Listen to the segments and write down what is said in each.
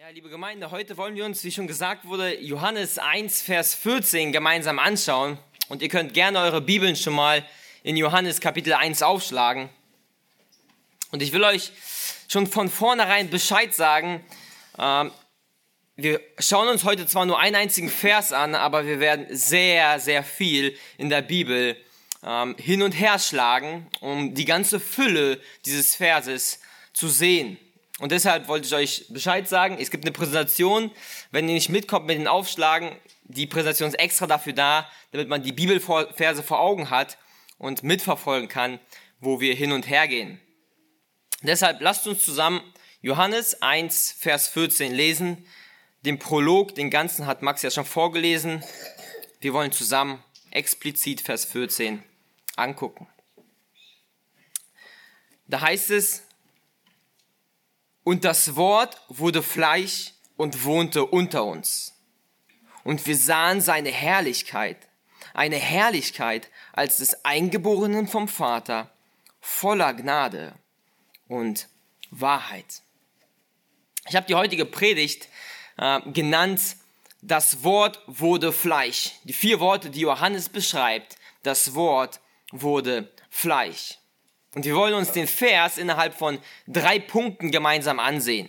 Ja, liebe Gemeinde, heute wollen wir uns, wie schon gesagt wurde, Johannes 1, Vers 14 gemeinsam anschauen. Und ihr könnt gerne eure Bibeln schon mal in Johannes Kapitel 1 aufschlagen. Und ich will euch schon von vornherein Bescheid sagen. Ähm, wir schauen uns heute zwar nur einen einzigen Vers an, aber wir werden sehr, sehr viel in der Bibel ähm, hin und her schlagen, um die ganze Fülle dieses Verses zu sehen. Und deshalb wollte ich euch Bescheid sagen, es gibt eine Präsentation, wenn ihr nicht mitkommt mit den Aufschlagen, die Präsentation ist extra dafür da, damit man die Bibelverse vor Augen hat und mitverfolgen kann, wo wir hin und her gehen. Deshalb lasst uns zusammen Johannes 1, Vers 14 lesen. Den Prolog, den ganzen hat Max ja schon vorgelesen. Wir wollen zusammen explizit Vers 14 angucken. Da heißt es, und das Wort wurde Fleisch und wohnte unter uns. Und wir sahen seine Herrlichkeit, eine Herrlichkeit als des Eingeborenen vom Vater, voller Gnade und Wahrheit. Ich habe die heutige Predigt äh, genannt, das Wort wurde Fleisch. Die vier Worte, die Johannes beschreibt, das Wort wurde Fleisch. Und wir wollen uns den Vers innerhalb von drei Punkten gemeinsam ansehen.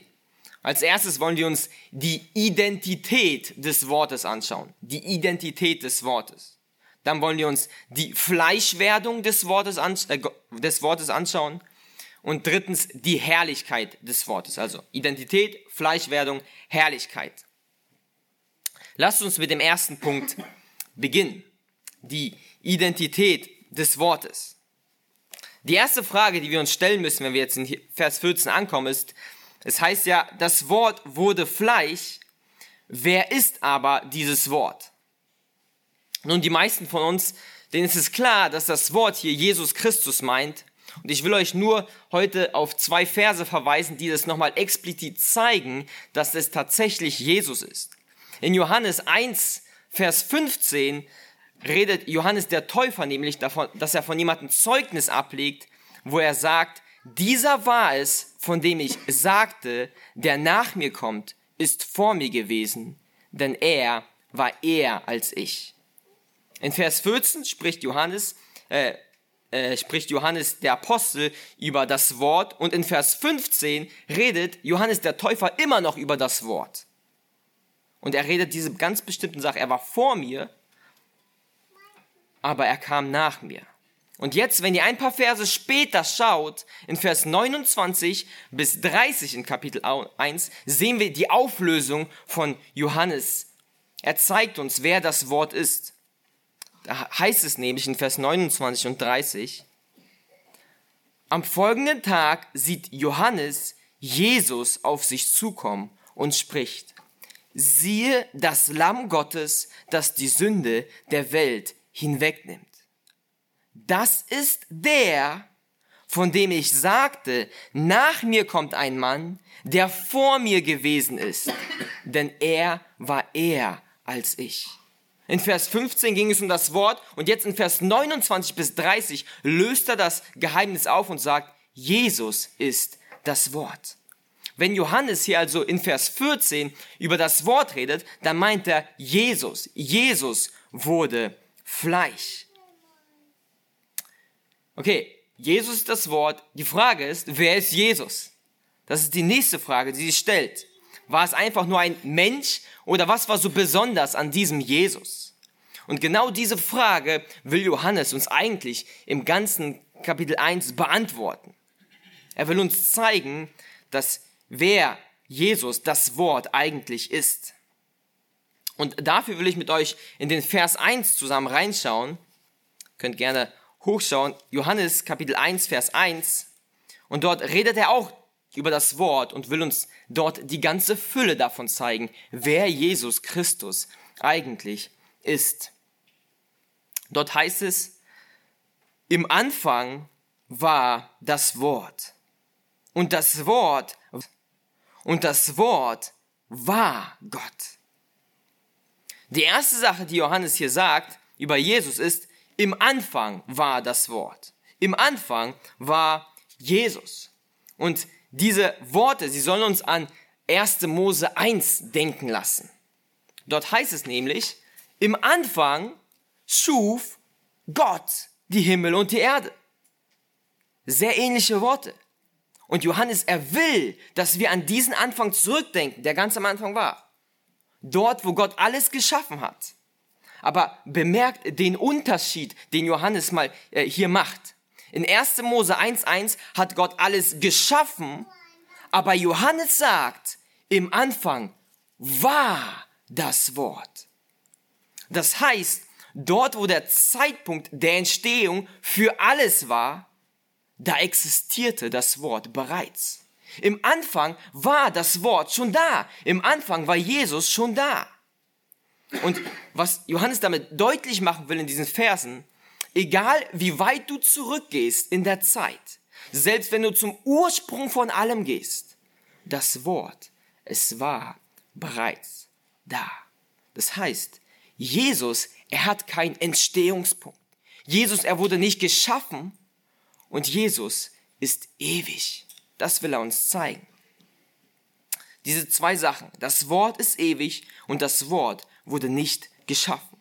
Als erstes wollen wir uns die Identität des Wortes anschauen. Die Identität des Wortes. Dann wollen wir uns die Fleischwerdung des Wortes, äh, des Wortes anschauen. Und drittens die Herrlichkeit des Wortes. Also Identität, Fleischwerdung, Herrlichkeit. Lasst uns mit dem ersten Punkt beginnen. Die Identität des Wortes. Die erste Frage, die wir uns stellen müssen, wenn wir jetzt in Vers 14 ankommen, ist, es heißt ja, das Wort wurde Fleisch. Wer ist aber dieses Wort? Nun, die meisten von uns, denen ist es klar, dass das Wort hier Jesus Christus meint. Und ich will euch nur heute auf zwei Verse verweisen, die das nochmal explizit zeigen, dass es tatsächlich Jesus ist. In Johannes 1, Vers 15 redet Johannes der Täufer nämlich davon, dass er von jemandem Zeugnis ablegt, wo er sagt, dieser war es, von dem ich sagte, der nach mir kommt, ist vor mir gewesen, denn er war eher als ich. In Vers 14 spricht Johannes, äh, äh, spricht Johannes der Apostel über das Wort und in Vers 15 redet Johannes der Täufer immer noch über das Wort. Und er redet diese ganz bestimmten Sache. Er war vor mir, aber er kam nach mir. Und jetzt, wenn ihr ein paar Verse später schaut, in Vers 29 bis 30 in Kapitel 1, sehen wir die Auflösung von Johannes. Er zeigt uns, wer das Wort ist. Da heißt es nämlich in Vers 29 und 30, am folgenden Tag sieht Johannes Jesus auf sich zukommen und spricht, siehe das Lamm Gottes, das die Sünde der Welt hinwegnimmt. Das ist der, von dem ich sagte, nach mir kommt ein Mann, der vor mir gewesen ist, denn er war eher als ich. In Vers 15 ging es um das Wort und jetzt in Vers 29 bis 30 löst er das Geheimnis auf und sagt, Jesus ist das Wort. Wenn Johannes hier also in Vers 14 über das Wort redet, dann meint er Jesus. Jesus wurde Fleisch. Okay, Jesus ist das Wort. Die Frage ist, wer ist Jesus? Das ist die nächste Frage, die sich stellt. War es einfach nur ein Mensch oder was war so besonders an diesem Jesus? Und genau diese Frage will Johannes uns eigentlich im ganzen Kapitel 1 beantworten. Er will uns zeigen, dass wer Jesus das Wort eigentlich ist. Und dafür will ich mit euch in den Vers 1 zusammen reinschauen. Könnt gerne hochschauen. Johannes Kapitel 1, Vers 1. Und dort redet er auch über das Wort und will uns dort die ganze Fülle davon zeigen, wer Jesus Christus eigentlich ist. Dort heißt es, im Anfang war das Wort. Und das Wort, und das Wort war Gott. Die erste Sache, die Johannes hier sagt über Jesus ist, im Anfang war das Wort. Im Anfang war Jesus. Und diese Worte, sie sollen uns an 1. Mose 1 denken lassen. Dort heißt es nämlich, im Anfang schuf Gott die Himmel und die Erde. Sehr ähnliche Worte. Und Johannes, er will, dass wir an diesen Anfang zurückdenken, der ganz am Anfang war. Dort, wo Gott alles geschaffen hat. Aber bemerkt den Unterschied, den Johannes mal äh, hier macht. In 1. Mose 1.1 hat Gott alles geschaffen, aber Johannes sagt, im Anfang war das Wort. Das heißt, dort wo der Zeitpunkt der Entstehung für alles war, da existierte das Wort bereits. Im Anfang war das Wort schon da. Im Anfang war Jesus schon da. Und was Johannes damit deutlich machen will in diesen Versen, egal wie weit du zurückgehst in der Zeit, selbst wenn du zum Ursprung von allem gehst, das Wort, es war bereits da. Das heißt, Jesus, er hat keinen Entstehungspunkt. Jesus, er wurde nicht geschaffen und Jesus ist ewig. Das will er uns zeigen. Diese zwei Sachen. Das Wort ist ewig und das Wort wurde nicht geschaffen.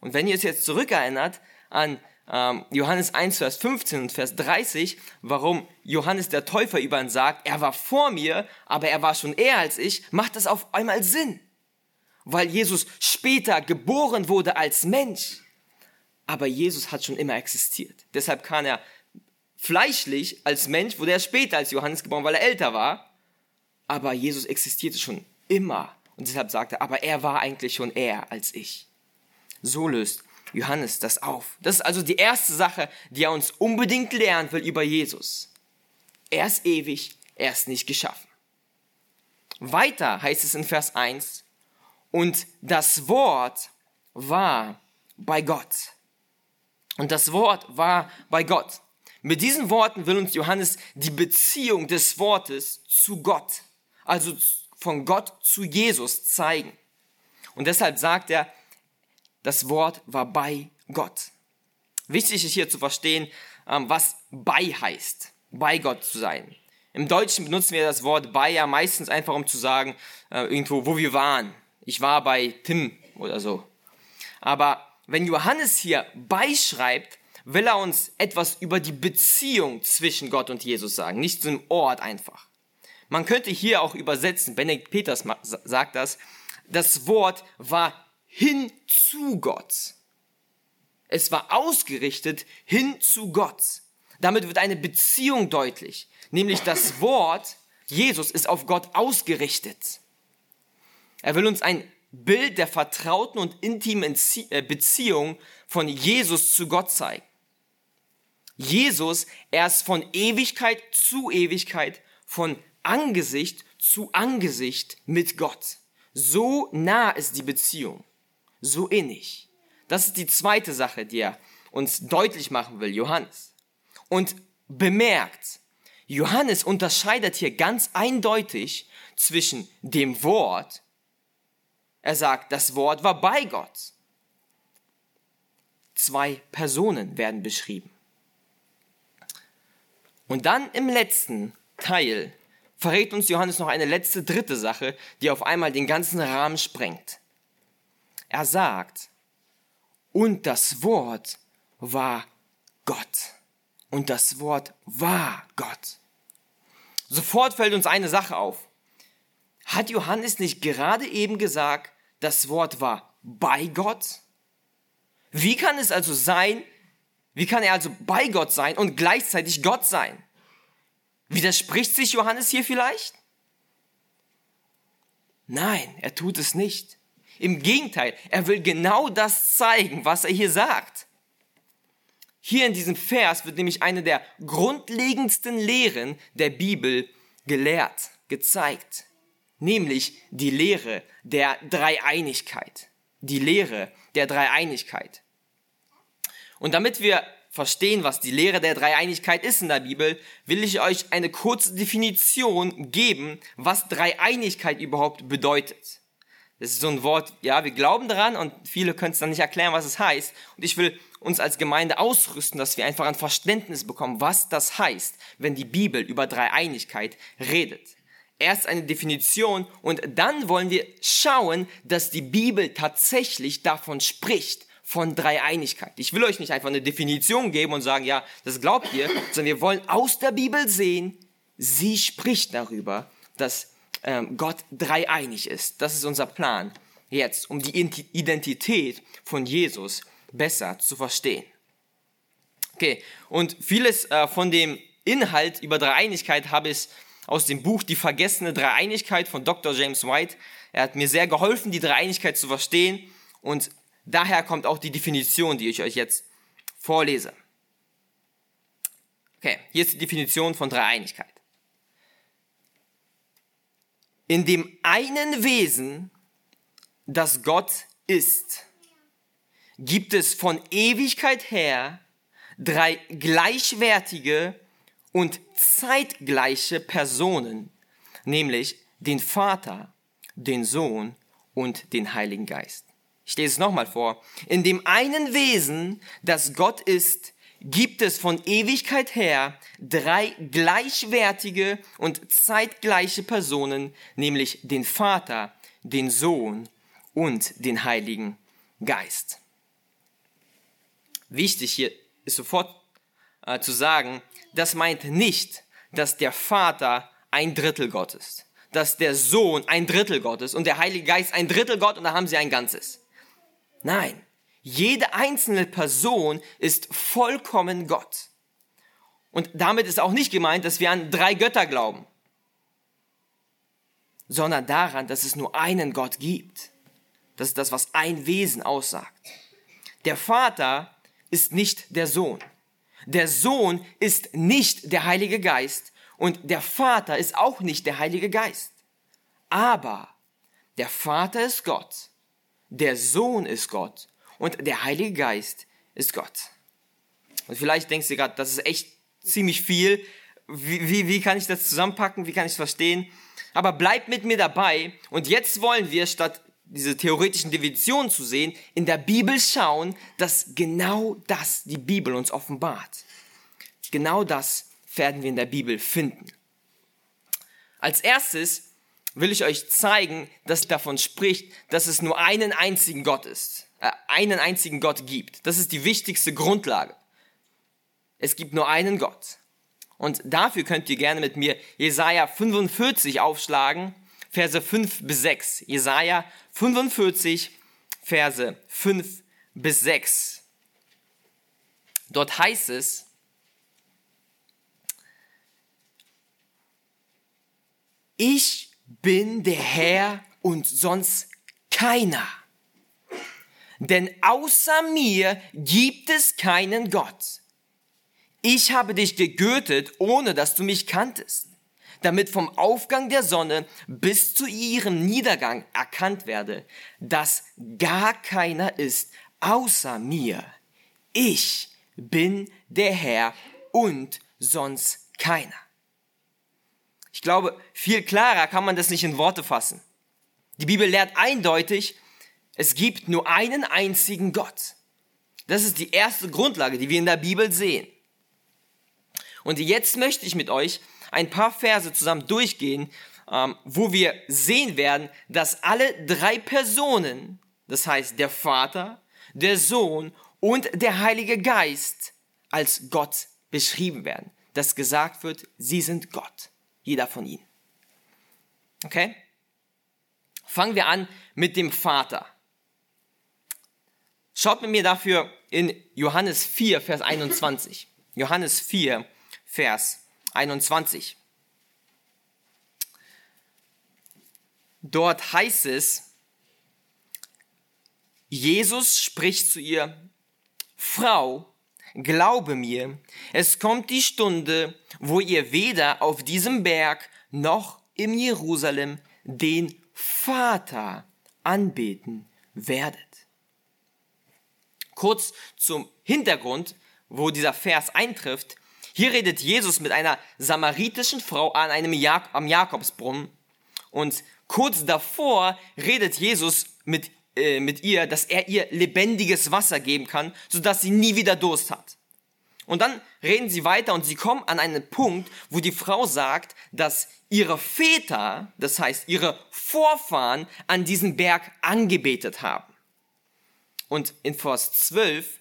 Und wenn ihr es jetzt zurückerinnert an ähm, Johannes 1, Vers 15 und Vers 30, warum Johannes der Täufer über ihn sagt, er war vor mir, aber er war schon eher als ich, macht das auf einmal Sinn. Weil Jesus später geboren wurde als Mensch. Aber Jesus hat schon immer existiert. Deshalb kann er fleischlich als Mensch, wurde er später als Johannes geboren, weil er älter war. Aber Jesus existierte schon immer. Und deshalb sagt er, aber er war eigentlich schon eher als ich. So löst Johannes das auf. Das ist also die erste Sache, die er uns unbedingt lernen will über Jesus. Er ist ewig, er ist nicht geschaffen. Weiter heißt es in Vers 1, und das Wort war bei Gott. Und das Wort war bei Gott. Mit diesen Worten will uns Johannes die Beziehung des Wortes zu Gott, also von Gott zu Jesus zeigen. Und deshalb sagt er, das Wort war bei Gott. Wichtig ist hier zu verstehen, ähm, was bei heißt, bei Gott zu sein. Im Deutschen benutzen wir das Wort bei ja meistens einfach, um zu sagen, äh, irgendwo, wo wir waren. Ich war bei Tim oder so. Aber wenn Johannes hier beischreibt, will er uns etwas über die Beziehung zwischen Gott und Jesus sagen, nicht ein Ort einfach. Man könnte hier auch übersetzen, Benedikt Peters sagt das, das Wort war hin zu Gott. Es war ausgerichtet hin zu Gott. Damit wird eine Beziehung deutlich, nämlich das Wort Jesus ist auf Gott ausgerichtet. Er will uns ein Bild der vertrauten und intimen äh, Beziehung von Jesus zu Gott zeigen. Jesus, er ist von Ewigkeit zu Ewigkeit, von Angesicht zu Angesicht mit Gott. So nah ist die Beziehung, so innig. Das ist die zweite Sache, die er uns deutlich machen will, Johannes. Und bemerkt, Johannes unterscheidet hier ganz eindeutig zwischen dem Wort, er sagt, das Wort war bei Gott. Zwei Personen werden beschrieben. Und dann im letzten Teil verrät uns Johannes noch eine letzte dritte Sache, die auf einmal den ganzen Rahmen sprengt. Er sagt, und das Wort war Gott. Und das Wort war Gott. Sofort fällt uns eine Sache auf. Hat Johannes nicht gerade eben gesagt, das Wort war bei Gott? Wie kann es also sein, wie kann er also bei Gott sein und gleichzeitig Gott sein? Widerspricht sich Johannes hier vielleicht? Nein, er tut es nicht. Im Gegenteil, er will genau das zeigen, was er hier sagt. Hier in diesem Vers wird nämlich eine der grundlegendsten Lehren der Bibel gelehrt, gezeigt, nämlich die Lehre der Dreieinigkeit. Die Lehre der Dreieinigkeit. Und damit wir verstehen, was die Lehre der Dreieinigkeit ist in der Bibel, will ich euch eine kurze Definition geben, was Dreieinigkeit überhaupt bedeutet. Das ist so ein Wort, ja, wir glauben daran und viele können es dann nicht erklären, was es heißt. Und ich will uns als Gemeinde ausrüsten, dass wir einfach ein Verständnis bekommen, was das heißt, wenn die Bibel über Dreieinigkeit redet. Erst eine Definition und dann wollen wir schauen, dass die Bibel tatsächlich davon spricht, von Dreieinigkeit. Ich will euch nicht einfach eine Definition geben und sagen, ja, das glaubt ihr, sondern wir wollen aus der Bibel sehen, sie spricht darüber, dass ähm, Gott dreieinig ist. Das ist unser Plan jetzt, um die Identität von Jesus besser zu verstehen. Okay, und vieles äh, von dem Inhalt über Dreieinigkeit habe ich aus dem Buch Die vergessene Dreieinigkeit von Dr. James White. Er hat mir sehr geholfen, die Dreieinigkeit zu verstehen und daher kommt auch die Definition, die ich euch jetzt vorlese. Okay, hier ist die Definition von Dreieinigkeit. In dem einen Wesen, das Gott ist, gibt es von Ewigkeit her drei gleichwertige und zeitgleiche Personen, nämlich den Vater, den Sohn und den Heiligen Geist. Ich lese es nochmal vor. In dem einen Wesen, das Gott ist, gibt es von Ewigkeit her drei gleichwertige und zeitgleiche Personen, nämlich den Vater, den Sohn und den Heiligen Geist. Wichtig hier ist sofort äh, zu sagen, das meint nicht, dass der Vater ein Drittel Gott ist, dass der Sohn ein Drittel Gott ist und der Heilige Geist ein Drittel Gott und da haben sie ein Ganzes. Nein, jede einzelne Person ist vollkommen Gott. Und damit ist auch nicht gemeint, dass wir an drei Götter glauben, sondern daran, dass es nur einen Gott gibt. Das ist das, was ein Wesen aussagt. Der Vater ist nicht der Sohn. Der Sohn ist nicht der Heilige Geist und der Vater ist auch nicht der Heilige Geist. Aber der Vater ist Gott, der Sohn ist Gott und der Heilige Geist ist Gott. Und vielleicht denkst du gerade, das ist echt ziemlich viel. Wie, wie, wie kann ich das zusammenpacken? Wie kann ich es verstehen? Aber bleib mit mir dabei. Und jetzt wollen wir statt diese theoretischen Divisionen zu sehen, in der Bibel schauen, dass genau das die Bibel uns offenbart. Genau das werden wir in der Bibel finden. Als erstes will ich euch zeigen, dass davon spricht, dass es nur einen einzigen Gott ist, äh, einen einzigen Gott gibt. Das ist die wichtigste Grundlage. Es gibt nur einen Gott. Und dafür könnt ihr gerne mit mir Jesaja 45 aufschlagen, Verse 5 bis 6. Jesaja 45, Verse 5 bis 6. Dort heißt es, ich bin der Herr und sonst keiner. Denn außer mir gibt es keinen Gott. Ich habe dich gegürtet, ohne dass du mich kanntest damit vom Aufgang der Sonne bis zu ihrem Niedergang erkannt werde, dass gar keiner ist außer mir. Ich bin der Herr und sonst keiner. Ich glaube, viel klarer kann man das nicht in Worte fassen. Die Bibel lehrt eindeutig, es gibt nur einen einzigen Gott. Das ist die erste Grundlage, die wir in der Bibel sehen. Und jetzt möchte ich mit euch ein paar Verse zusammen durchgehen, ähm, wo wir sehen werden, dass alle drei Personen, das heißt der Vater, der Sohn und der Heilige Geist, als Gott beschrieben werden. Dass gesagt wird, sie sind Gott, jeder von ihnen. Okay? Fangen wir an mit dem Vater. Schaut mit mir dafür in Johannes 4, Vers 21. Johannes 4, Vers 21. Dort heißt es, Jesus spricht zu ihr, Frau, glaube mir, es kommt die Stunde, wo ihr weder auf diesem Berg noch im Jerusalem den Vater anbeten werdet. Kurz zum Hintergrund, wo dieser Vers eintrifft. Hier redet Jesus mit einer samaritischen Frau an einem Jak am Jakobsbrunnen und kurz davor redet Jesus mit, äh, mit ihr, dass er ihr lebendiges Wasser geben kann, sodass sie nie wieder Durst hat. Und dann reden sie weiter und sie kommen an einen Punkt, wo die Frau sagt, dass ihre Väter, das heißt ihre Vorfahren, an diesem Berg angebetet haben. Und in Vers 12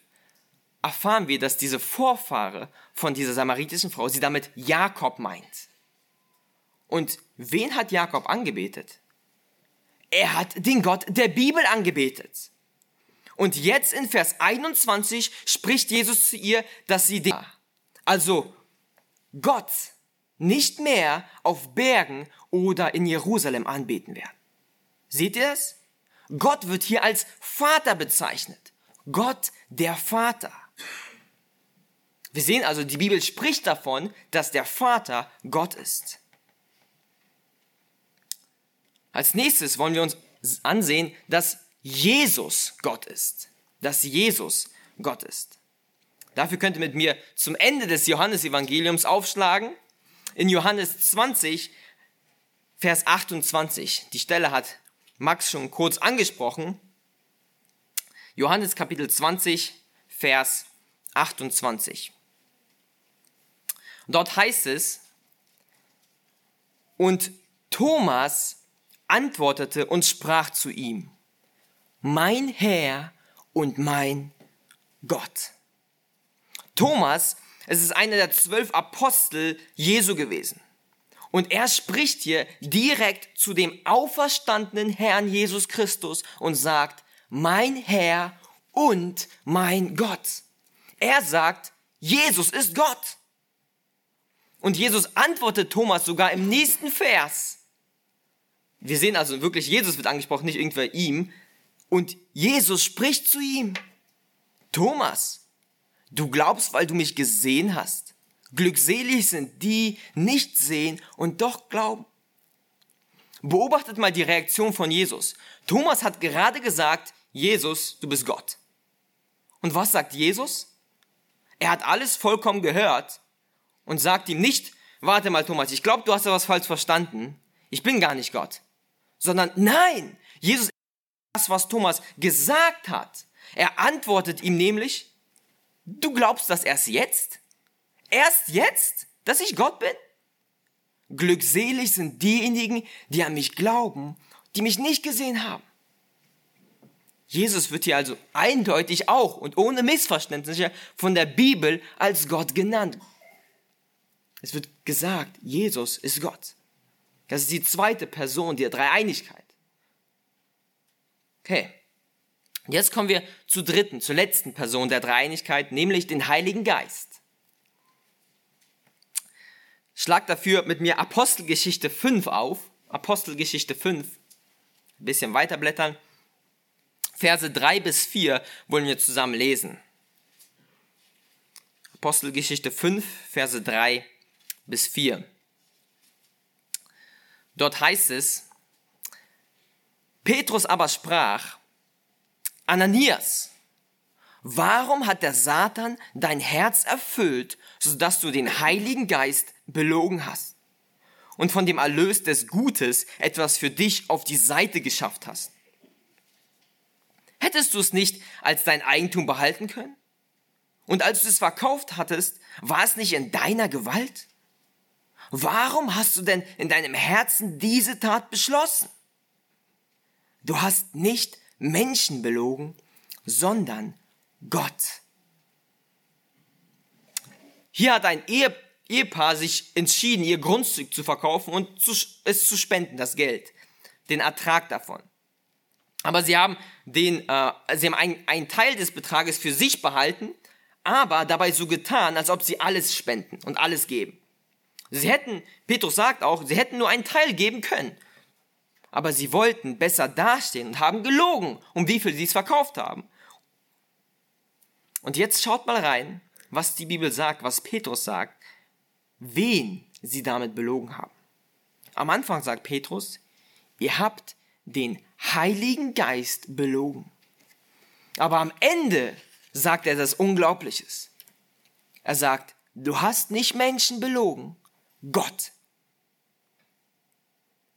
erfahren wir, dass diese Vorfahre von dieser samaritischen Frau sie damit Jakob meint. Und wen hat Jakob angebetet? Er hat den Gott der Bibel angebetet. Und jetzt in Vers 21 spricht Jesus zu ihr, dass sie den, also Gott nicht mehr auf Bergen oder in Jerusalem anbeten werden. Seht ihr das? Gott wird hier als Vater bezeichnet. Gott der Vater. Wir sehen also, die Bibel spricht davon, dass der Vater Gott ist. Als nächstes wollen wir uns ansehen, dass Jesus Gott ist. Dass Jesus Gott ist. Dafür könnt ihr mit mir zum Ende des Johannesevangeliums aufschlagen. In Johannes 20, Vers 28. Die Stelle hat Max schon kurz angesprochen. Johannes Kapitel 20, Vers 28. Dort heißt es, und Thomas antwortete und sprach zu ihm, mein Herr und mein Gott. Thomas, es ist einer der zwölf Apostel Jesu gewesen. Und er spricht hier direkt zu dem auferstandenen Herrn Jesus Christus und sagt, mein Herr und mein Gott. Er sagt, Jesus ist Gott. Und Jesus antwortet Thomas sogar im nächsten Vers. Wir sehen also wirklich, Jesus wird angesprochen, nicht irgendwer ihm. Und Jesus spricht zu ihm. Thomas, du glaubst, weil du mich gesehen hast. Glückselig sind die, nicht sehen und doch glauben. Beobachtet mal die Reaktion von Jesus. Thomas hat gerade gesagt, Jesus, du bist Gott. Und was sagt Jesus? Er hat alles vollkommen gehört und sagt ihm nicht, warte mal Thomas, ich glaube, du hast etwas falsch verstanden. Ich bin gar nicht Gott sondern nein, Jesus das, was Thomas gesagt hat. Er antwortet ihm nämlich, du glaubst das erst jetzt? Erst jetzt, dass ich Gott bin? Glückselig sind diejenigen, die an mich glauben, die mich nicht gesehen haben. Jesus wird hier also eindeutig auch und ohne Missverständnisse von der Bibel als Gott genannt. Es wird gesagt, Jesus ist Gott. Das ist die zweite Person der Dreieinigkeit. Okay. Jetzt kommen wir zur dritten, zur letzten Person der Dreieinigkeit, nämlich den Heiligen Geist. Schlag dafür mit mir Apostelgeschichte 5 auf. Apostelgeschichte 5. Ein bisschen weiterblättern. Verse 3 bis 4 wollen wir zusammen lesen. Apostelgeschichte 5, Verse 3 bis 4. Dort heißt es, Petrus aber sprach, Ananias, warum hat der Satan dein Herz erfüllt, sodass du den Heiligen Geist belogen hast und von dem Erlös des Gutes etwas für dich auf die Seite geschafft hast? Hättest du es nicht als dein Eigentum behalten können? Und als du es verkauft hattest, war es nicht in deiner Gewalt? Warum hast du denn in deinem Herzen diese Tat beschlossen? Du hast nicht Menschen belogen, sondern Gott. Hier hat ein Ehepaar sich entschieden, ihr Grundstück zu verkaufen und es zu spenden, das Geld, den Ertrag davon. Aber sie haben, den, äh, sie haben einen, einen Teil des Betrages für sich behalten, aber dabei so getan, als ob sie alles spenden und alles geben. Sie hätten, Petrus sagt auch, sie hätten nur einen Teil geben können. Aber sie wollten besser dastehen und haben gelogen, um wie viel sie es verkauft haben. Und jetzt schaut mal rein, was die Bibel sagt, was Petrus sagt, wen sie damit belogen haben. Am Anfang sagt Petrus, ihr habt den Heiligen Geist belogen. Aber am Ende sagt er das Unglaubliches. Er sagt, du hast nicht Menschen belogen, Gott.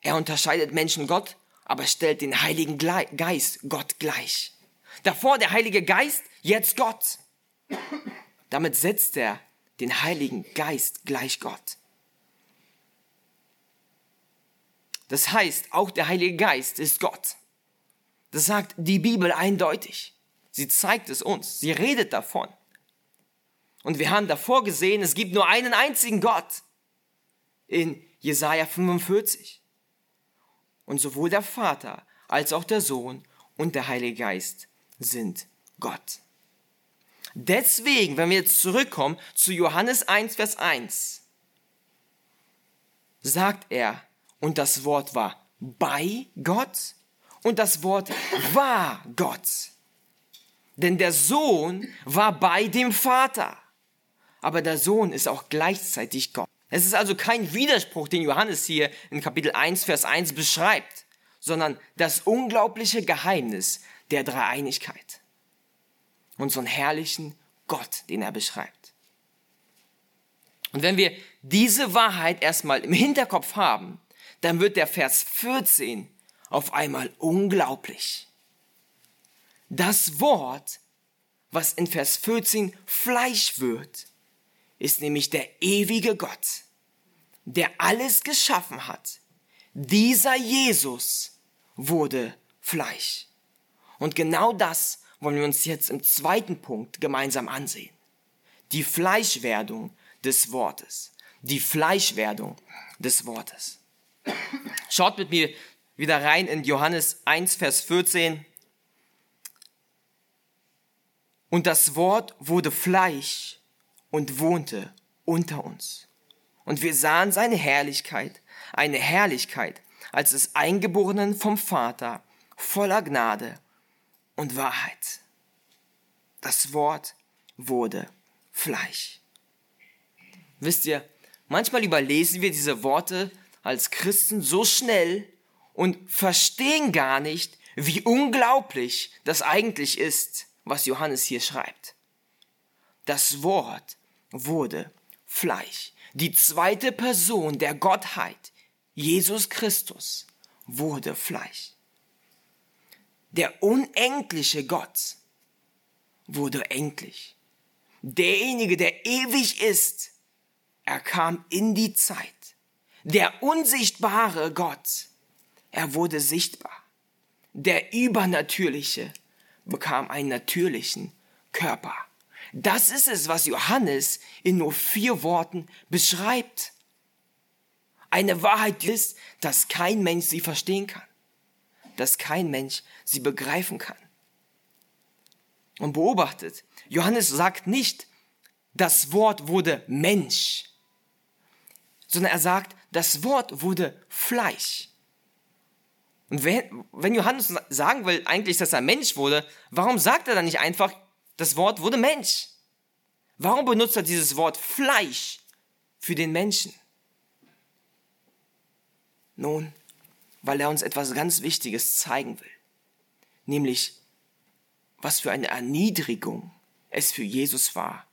Er unterscheidet Menschen Gott, aber stellt den Heiligen Geist Gott gleich. Davor der Heilige Geist, jetzt Gott. Damit setzt er den Heiligen Geist gleich Gott. Das heißt, auch der Heilige Geist ist Gott. Das sagt die Bibel eindeutig. Sie zeigt es uns. Sie redet davon. Und wir haben davor gesehen, es gibt nur einen einzigen Gott in Jesaja 45. Und sowohl der Vater als auch der Sohn und der Heilige Geist sind Gott. Deswegen, wenn wir jetzt zurückkommen zu Johannes 1, Vers 1, sagt er, und das Wort war bei Gott und das Wort war Gott. Denn der Sohn war bei dem Vater. Aber der Sohn ist auch gleichzeitig Gott. Es ist also kein Widerspruch, den Johannes hier in Kapitel 1, Vers 1 beschreibt, sondern das unglaubliche Geheimnis der Dreieinigkeit. Und so einen herrlichen Gott, den er beschreibt. Und wenn wir diese Wahrheit erstmal im Hinterkopf haben, dann wird der Vers 14 auf einmal unglaublich. Das Wort, was in Vers 14 Fleisch wird, ist nämlich der ewige Gott, der alles geschaffen hat. Dieser Jesus wurde Fleisch. Und genau das wollen wir uns jetzt im zweiten Punkt gemeinsam ansehen. Die Fleischwerdung des Wortes. Die Fleischwerdung des Wortes. Schaut mit mir wieder rein in Johannes 1, Vers 14. Und das Wort wurde Fleisch und wohnte unter uns. Und wir sahen seine Herrlichkeit, eine Herrlichkeit als des Eingeborenen vom Vater, voller Gnade und Wahrheit. Das Wort wurde Fleisch. Wisst ihr, manchmal überlesen wir diese Worte als Christen so schnell und verstehen gar nicht, wie unglaublich das eigentlich ist, was Johannes hier schreibt. Das Wort wurde Fleisch. Die zweite Person der Gottheit, Jesus Christus, wurde Fleisch. Der unendliche Gott wurde endlich. Derjenige, der ewig ist, er kam in die Zeit der unsichtbare Gott, er wurde sichtbar. Der Übernatürliche bekam einen natürlichen Körper. Das ist es, was Johannes in nur vier Worten beschreibt. Eine Wahrheit ist, dass kein Mensch sie verstehen kann, dass kein Mensch sie begreifen kann. Und beobachtet, Johannes sagt nicht, das Wort wurde Mensch, sondern er sagt, das Wort wurde Fleisch. Und wenn, Johannes sagen will eigentlich, dass er Mensch wurde, warum sagt er dann nicht einfach, das Wort wurde Mensch? Warum benutzt er dieses Wort Fleisch für den Menschen? Nun, weil er uns etwas ganz Wichtiges zeigen will. Nämlich, was für eine Erniedrigung es für Jesus war,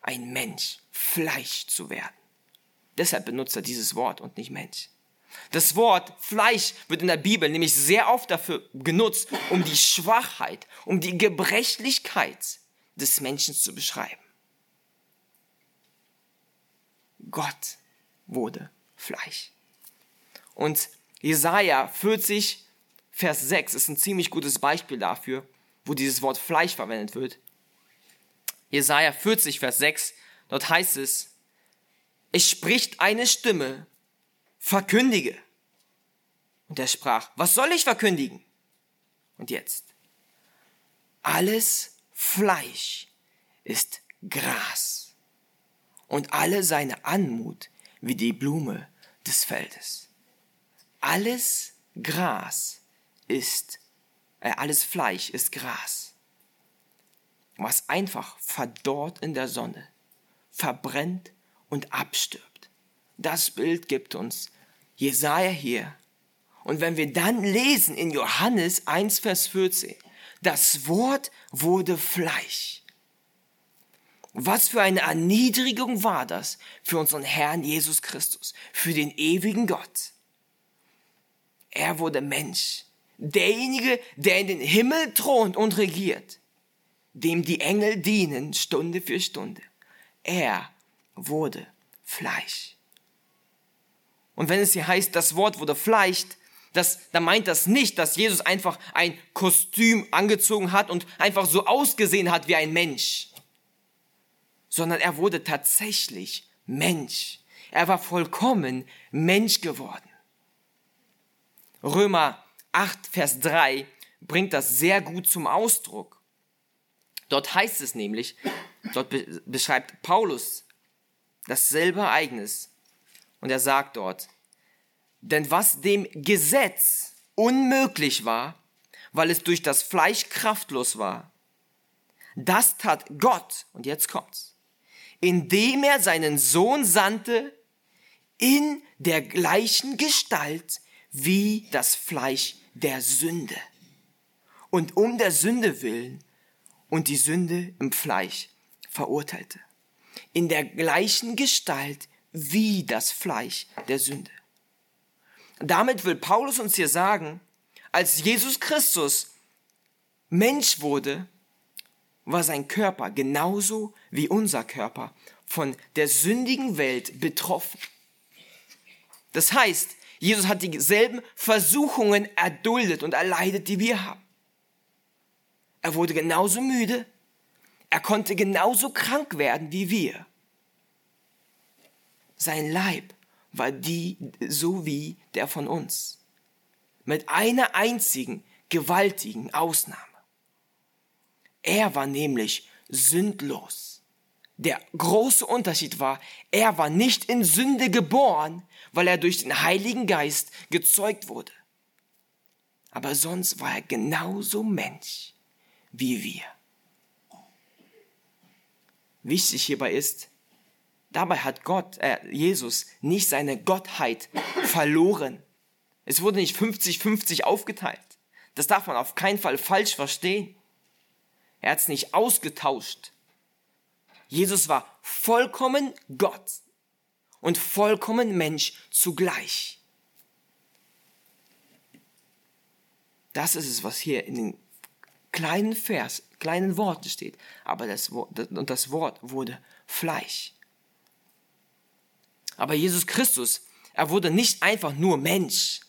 ein Mensch, Fleisch zu werden. Deshalb benutzt er dieses Wort und nicht Mensch. Das Wort Fleisch wird in der Bibel nämlich sehr oft dafür genutzt, um die Schwachheit, um die Gebrechlichkeit des Menschen zu beschreiben. Gott wurde Fleisch. Und Jesaja 40, Vers 6 ist ein ziemlich gutes Beispiel dafür, wo dieses Wort Fleisch verwendet wird. Jesaja 40, Vers 6, dort heißt es, es spricht eine Stimme, verkündige. Und er sprach, was soll ich verkündigen? Und jetzt, alles Fleisch ist Gras und alle seine Anmut wie die Blume des Feldes. Alles Gras ist, äh, alles Fleisch ist Gras, was einfach verdorrt in der Sonne, verbrennt und abstirbt. Das Bild gibt uns Jesaja hier. Und wenn wir dann lesen in Johannes 1, Vers 14, das Wort wurde Fleisch. Was für eine Erniedrigung war das für unseren Herrn Jesus Christus, für den ewigen Gott. Er wurde Mensch, derjenige, der in den Himmel thront und regiert, dem die Engel dienen Stunde für Stunde. Er wurde Fleisch. Und wenn es hier heißt, das Wort wurde Fleisch, das, dann meint das nicht, dass Jesus einfach ein Kostüm angezogen hat und einfach so ausgesehen hat wie ein Mensch, sondern er wurde tatsächlich Mensch. Er war vollkommen Mensch geworden. Römer 8, Vers 3 bringt das sehr gut zum Ausdruck. Dort heißt es nämlich, dort beschreibt Paulus dasselbe Ereignis. Und er sagt dort, denn was dem Gesetz unmöglich war, weil es durch das Fleisch kraftlos war, das tat Gott, und jetzt kommt's, indem er seinen Sohn sandte in der gleichen Gestalt wie das Fleisch der Sünde. Und um der Sünde willen und die Sünde im Fleisch verurteilte. In der gleichen Gestalt wie das Fleisch der Sünde. Damit will Paulus uns hier sagen, als Jesus Christus Mensch wurde, war sein Körper genauso wie unser Körper von der sündigen Welt betroffen. Das heißt, Jesus hat dieselben Versuchungen erduldet und erleidet, die wir haben. Er wurde genauso müde, er konnte genauso krank werden wie wir. Sein Leib war die so wie der von uns. Mit einer einzigen gewaltigen Ausnahme. Er war nämlich sündlos. Der große Unterschied war, er war nicht in Sünde geboren, weil er durch den Heiligen Geist gezeugt wurde. Aber sonst war er genauso Mensch wie wir. Wichtig hierbei ist, Dabei hat Gott, äh, Jesus, nicht seine Gottheit verloren. Es wurde nicht 50-50 aufgeteilt. Das darf man auf keinen Fall falsch verstehen. Er hat es nicht ausgetauscht. Jesus war vollkommen Gott und vollkommen Mensch zugleich. Das ist es, was hier in den kleinen Vers, kleinen Worten steht. Aber das und das Wort wurde Fleisch. Aber Jesus Christus, er wurde nicht einfach nur Mensch,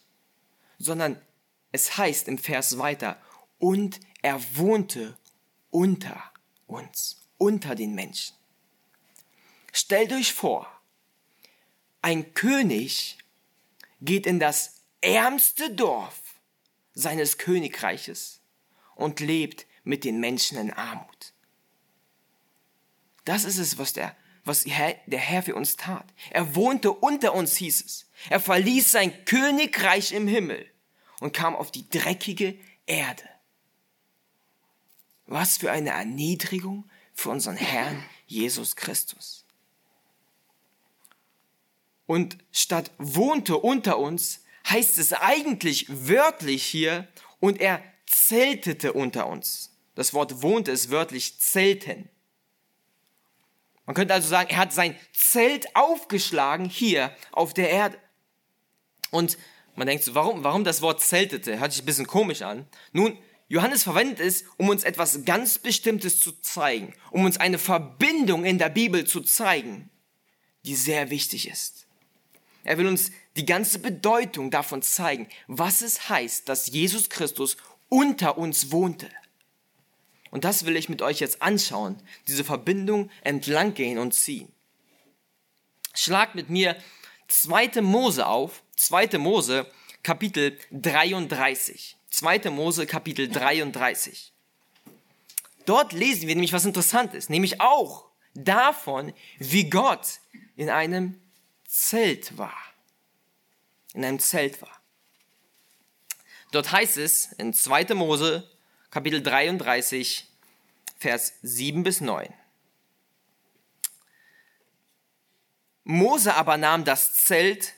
sondern es heißt im Vers weiter, und er wohnte unter uns, unter den Menschen. Stellt euch vor, ein König geht in das ärmste Dorf seines Königreiches und lebt mit den Menschen in Armut. Das ist es, was der was der Herr für uns tat. Er wohnte unter uns, hieß es. Er verließ sein Königreich im Himmel und kam auf die dreckige Erde. Was für eine Erniedrigung für unseren Herrn Jesus Christus. Und statt wohnte unter uns, heißt es eigentlich wörtlich hier, und er zeltete unter uns. Das Wort wohnte ist wörtlich zelten. Man könnte also sagen, er hat sein Zelt aufgeschlagen hier auf der Erde. Und man denkt so, warum, warum das Wort zeltete? Hört sich ein bisschen komisch an. Nun, Johannes verwendet es, um uns etwas ganz Bestimmtes zu zeigen, um uns eine Verbindung in der Bibel zu zeigen, die sehr wichtig ist. Er will uns die ganze Bedeutung davon zeigen, was es heißt, dass Jesus Christus unter uns wohnte. Und das will ich mit euch jetzt anschauen, diese Verbindung entlang gehen und ziehen. Schlag mit mir 2. Mose auf, 2. Mose Kapitel 33. 2. Mose Kapitel 33. Dort lesen wir nämlich was Interessantes, nämlich auch davon, wie Gott in einem Zelt war. In einem Zelt war. Dort heißt es in 2. Mose Kapitel 33, Vers 7 bis 9. Mose aber nahm das Zelt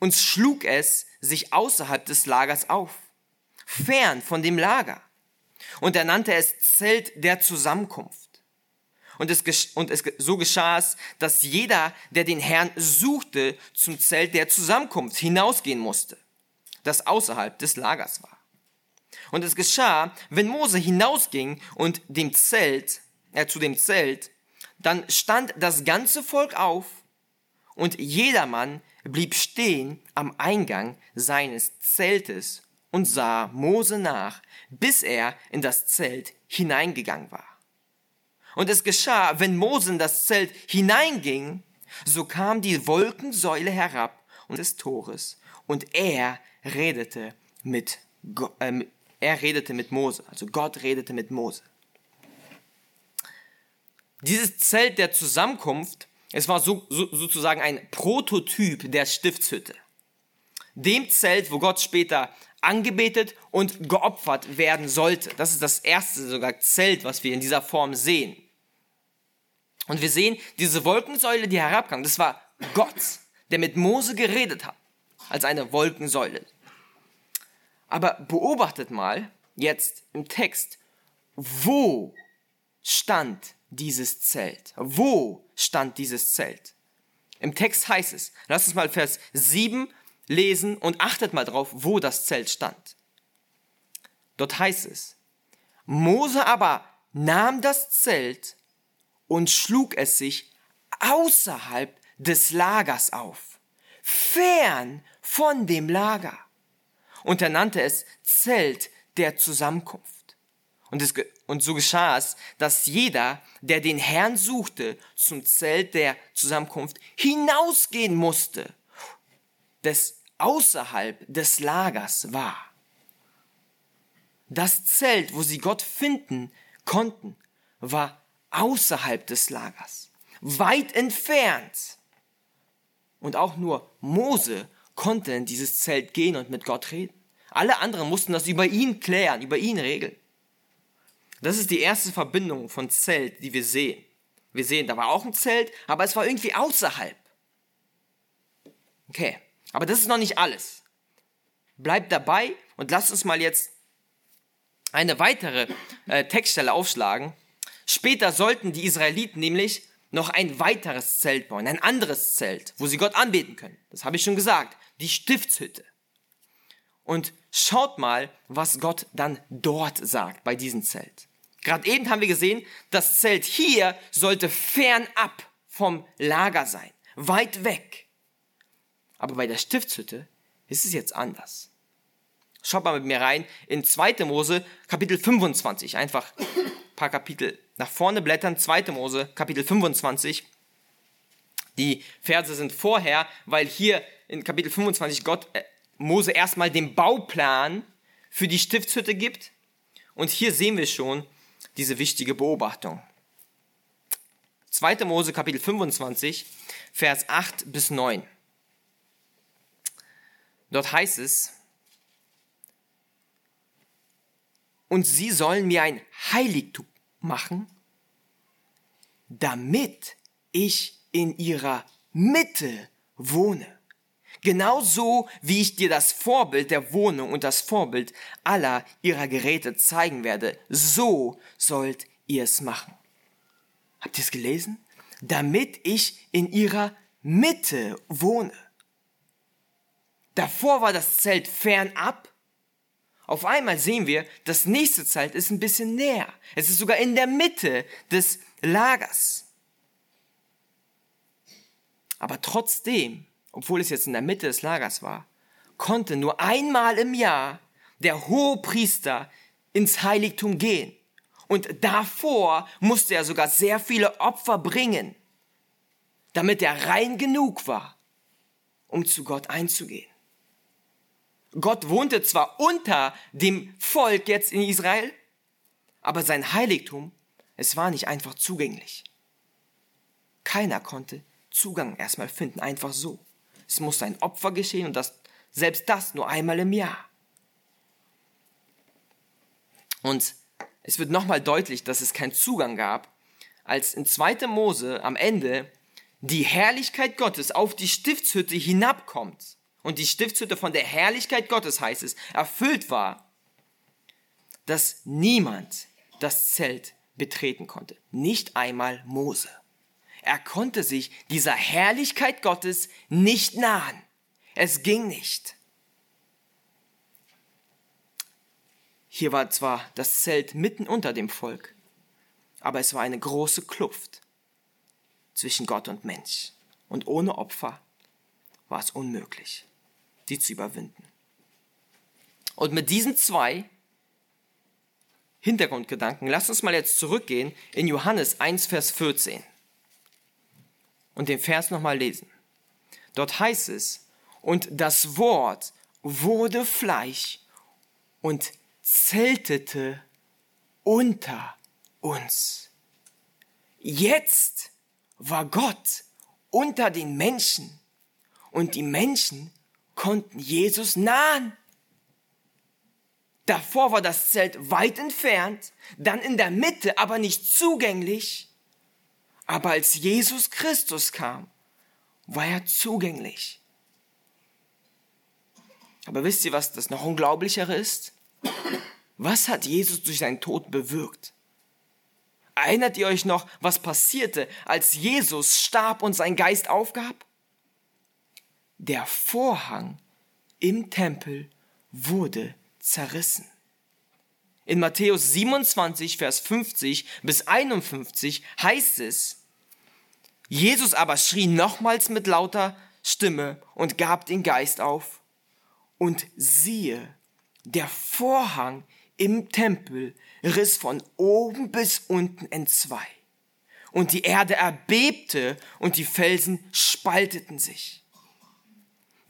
und schlug es sich außerhalb des Lagers auf, fern von dem Lager. Und er nannte es Zelt der Zusammenkunft. Und, es, und es, so geschah es, dass jeder, der den Herrn suchte, zum Zelt der Zusammenkunft hinausgehen musste, das außerhalb des Lagers war. Und es geschah, wenn Mose hinausging und dem Zelt, äh, zu dem Zelt, dann stand das ganze Volk auf und jedermann blieb stehen am Eingang seines Zeltes und sah Mose nach, bis er in das Zelt hineingegangen war. Und es geschah, wenn Mose in das Zelt hineinging, so kam die Wolkensäule herab und des Tores und er redete mit, äh, er redete mit Mose, also Gott redete mit Mose. Dieses Zelt der Zusammenkunft, es war so, so, sozusagen ein Prototyp der Stiftshütte. Dem Zelt, wo Gott später angebetet und geopfert werden sollte. Das ist das erste sogar Zelt, was wir in dieser Form sehen. Und wir sehen diese Wolkensäule, die herabkam. Das war Gott, der mit Mose geredet hat, als eine Wolkensäule. Aber beobachtet mal jetzt im Text, wo stand dieses Zelt? Wo stand dieses Zelt? Im Text heißt es, lasst uns mal Vers 7 lesen und achtet mal drauf, wo das Zelt stand. Dort heißt es, Mose aber nahm das Zelt und schlug es sich außerhalb des Lagers auf, fern von dem Lager. Und er nannte es Zelt der Zusammenkunft. Und, es, und so geschah es, dass jeder, der den Herrn suchte, zum Zelt der Zusammenkunft hinausgehen musste, das außerhalb des Lagers war. Das Zelt, wo sie Gott finden konnten, war außerhalb des Lagers, weit entfernt. Und auch nur Mose konnte in dieses Zelt gehen und mit Gott reden. Alle anderen mussten das über ihn klären, über ihn regeln. Das ist die erste Verbindung von Zelt, die wir sehen. Wir sehen, da war auch ein Zelt, aber es war irgendwie außerhalb. Okay, aber das ist noch nicht alles. Bleibt dabei und lasst uns mal jetzt eine weitere äh, Textstelle aufschlagen. Später sollten die Israeliten nämlich noch ein weiteres Zelt bauen, ein anderes Zelt, wo sie Gott anbeten können. Das habe ich schon gesagt, die Stiftshütte. Und schaut mal, was Gott dann dort sagt bei diesem Zelt. Gerade eben haben wir gesehen, das Zelt hier sollte fernab vom Lager sein, weit weg. Aber bei der Stiftshütte ist es jetzt anders. Schaut mal mit mir rein in 2. Mose, Kapitel 25. Einfach ein paar Kapitel nach vorne blättern. 2. Mose, Kapitel 25. Die Verse sind vorher, weil hier in Kapitel 25 Gott äh, Mose erstmal den Bauplan für die Stiftshütte gibt. Und hier sehen wir schon, diese wichtige Beobachtung. 2. Mose Kapitel 25, Vers 8 bis 9. Dort heißt es, und sie sollen mir ein Heiligtum machen, damit ich in ihrer Mitte wohne. Genauso wie ich dir das Vorbild der Wohnung und das Vorbild aller ihrer Geräte zeigen werde, so sollt ihr es machen. Habt ihr es gelesen? Damit ich in ihrer Mitte wohne. Davor war das Zelt fernab. Auf einmal sehen wir, das nächste Zelt ist ein bisschen näher. Es ist sogar in der Mitte des Lagers. Aber trotzdem obwohl es jetzt in der Mitte des Lagers war, konnte nur einmal im Jahr der Hohepriester ins Heiligtum gehen. Und davor musste er sogar sehr viele Opfer bringen, damit er rein genug war, um zu Gott einzugehen. Gott wohnte zwar unter dem Volk jetzt in Israel, aber sein Heiligtum, es war nicht einfach zugänglich. Keiner konnte Zugang erstmal finden, einfach so. Es muss ein Opfer geschehen und das, selbst das nur einmal im Jahr. Und es wird nochmal deutlich, dass es keinen Zugang gab, als in 2. Mose am Ende die Herrlichkeit Gottes auf die Stiftshütte hinabkommt und die Stiftshütte von der Herrlichkeit Gottes heißt es, erfüllt war, dass niemand das Zelt betreten konnte. Nicht einmal Mose. Er konnte sich dieser Herrlichkeit Gottes nicht nahen. Es ging nicht. Hier war zwar das Zelt mitten unter dem Volk, aber es war eine große Kluft. zwischen Gott und Mensch. Und ohne Opfer war es unmöglich, die zu überwinden. Und mit diesen zwei Hintergrundgedanken, lasst uns mal jetzt zurückgehen in Johannes 1, Vers 14 und den Vers nochmal lesen. Dort heißt es, und das Wort wurde Fleisch und zeltete unter uns. Jetzt war Gott unter den Menschen und die Menschen konnten Jesus nahen. Davor war das Zelt weit entfernt, dann in der Mitte, aber nicht zugänglich. Aber als Jesus Christus kam, war er zugänglich. Aber wisst ihr, was das noch unglaublichere ist? Was hat Jesus durch seinen Tod bewirkt? Erinnert ihr euch noch, was passierte, als Jesus starb und sein Geist aufgab? Der Vorhang im Tempel wurde zerrissen. In Matthäus 27, Vers 50 bis 51 heißt es, Jesus aber schrie nochmals mit lauter Stimme und gab den Geist auf. Und siehe, der Vorhang im Tempel riss von oben bis unten entzwei. Und die Erde erbebte und die Felsen spalteten sich.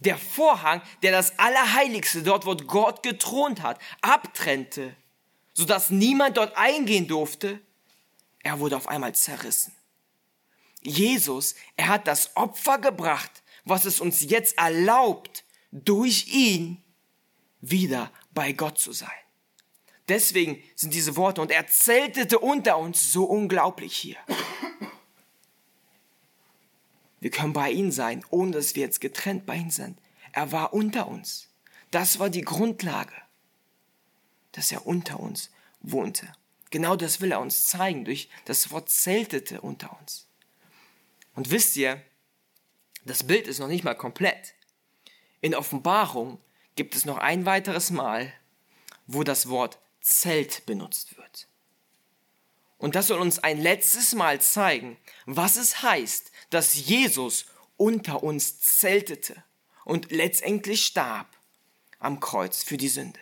Der Vorhang, der das Allerheiligste, dort wo Gott gethront hat, abtrennte, sodass niemand dort eingehen durfte, er wurde auf einmal zerrissen. Jesus, er hat das Opfer gebracht, was es uns jetzt erlaubt, durch ihn wieder bei Gott zu sein. Deswegen sind diese Worte, und er zeltete unter uns so unglaublich hier. Wir können bei ihm sein, ohne dass wir jetzt getrennt bei ihm sind. Er war unter uns. Das war die Grundlage, dass er unter uns wohnte. Genau das will er uns zeigen durch das Wort zeltete unter uns. Und wisst ihr, das Bild ist noch nicht mal komplett. In Offenbarung gibt es noch ein weiteres Mal, wo das Wort Zelt benutzt wird. Und das soll uns ein letztes Mal zeigen, was es heißt, dass Jesus unter uns zeltete und letztendlich starb am Kreuz für die Sünde.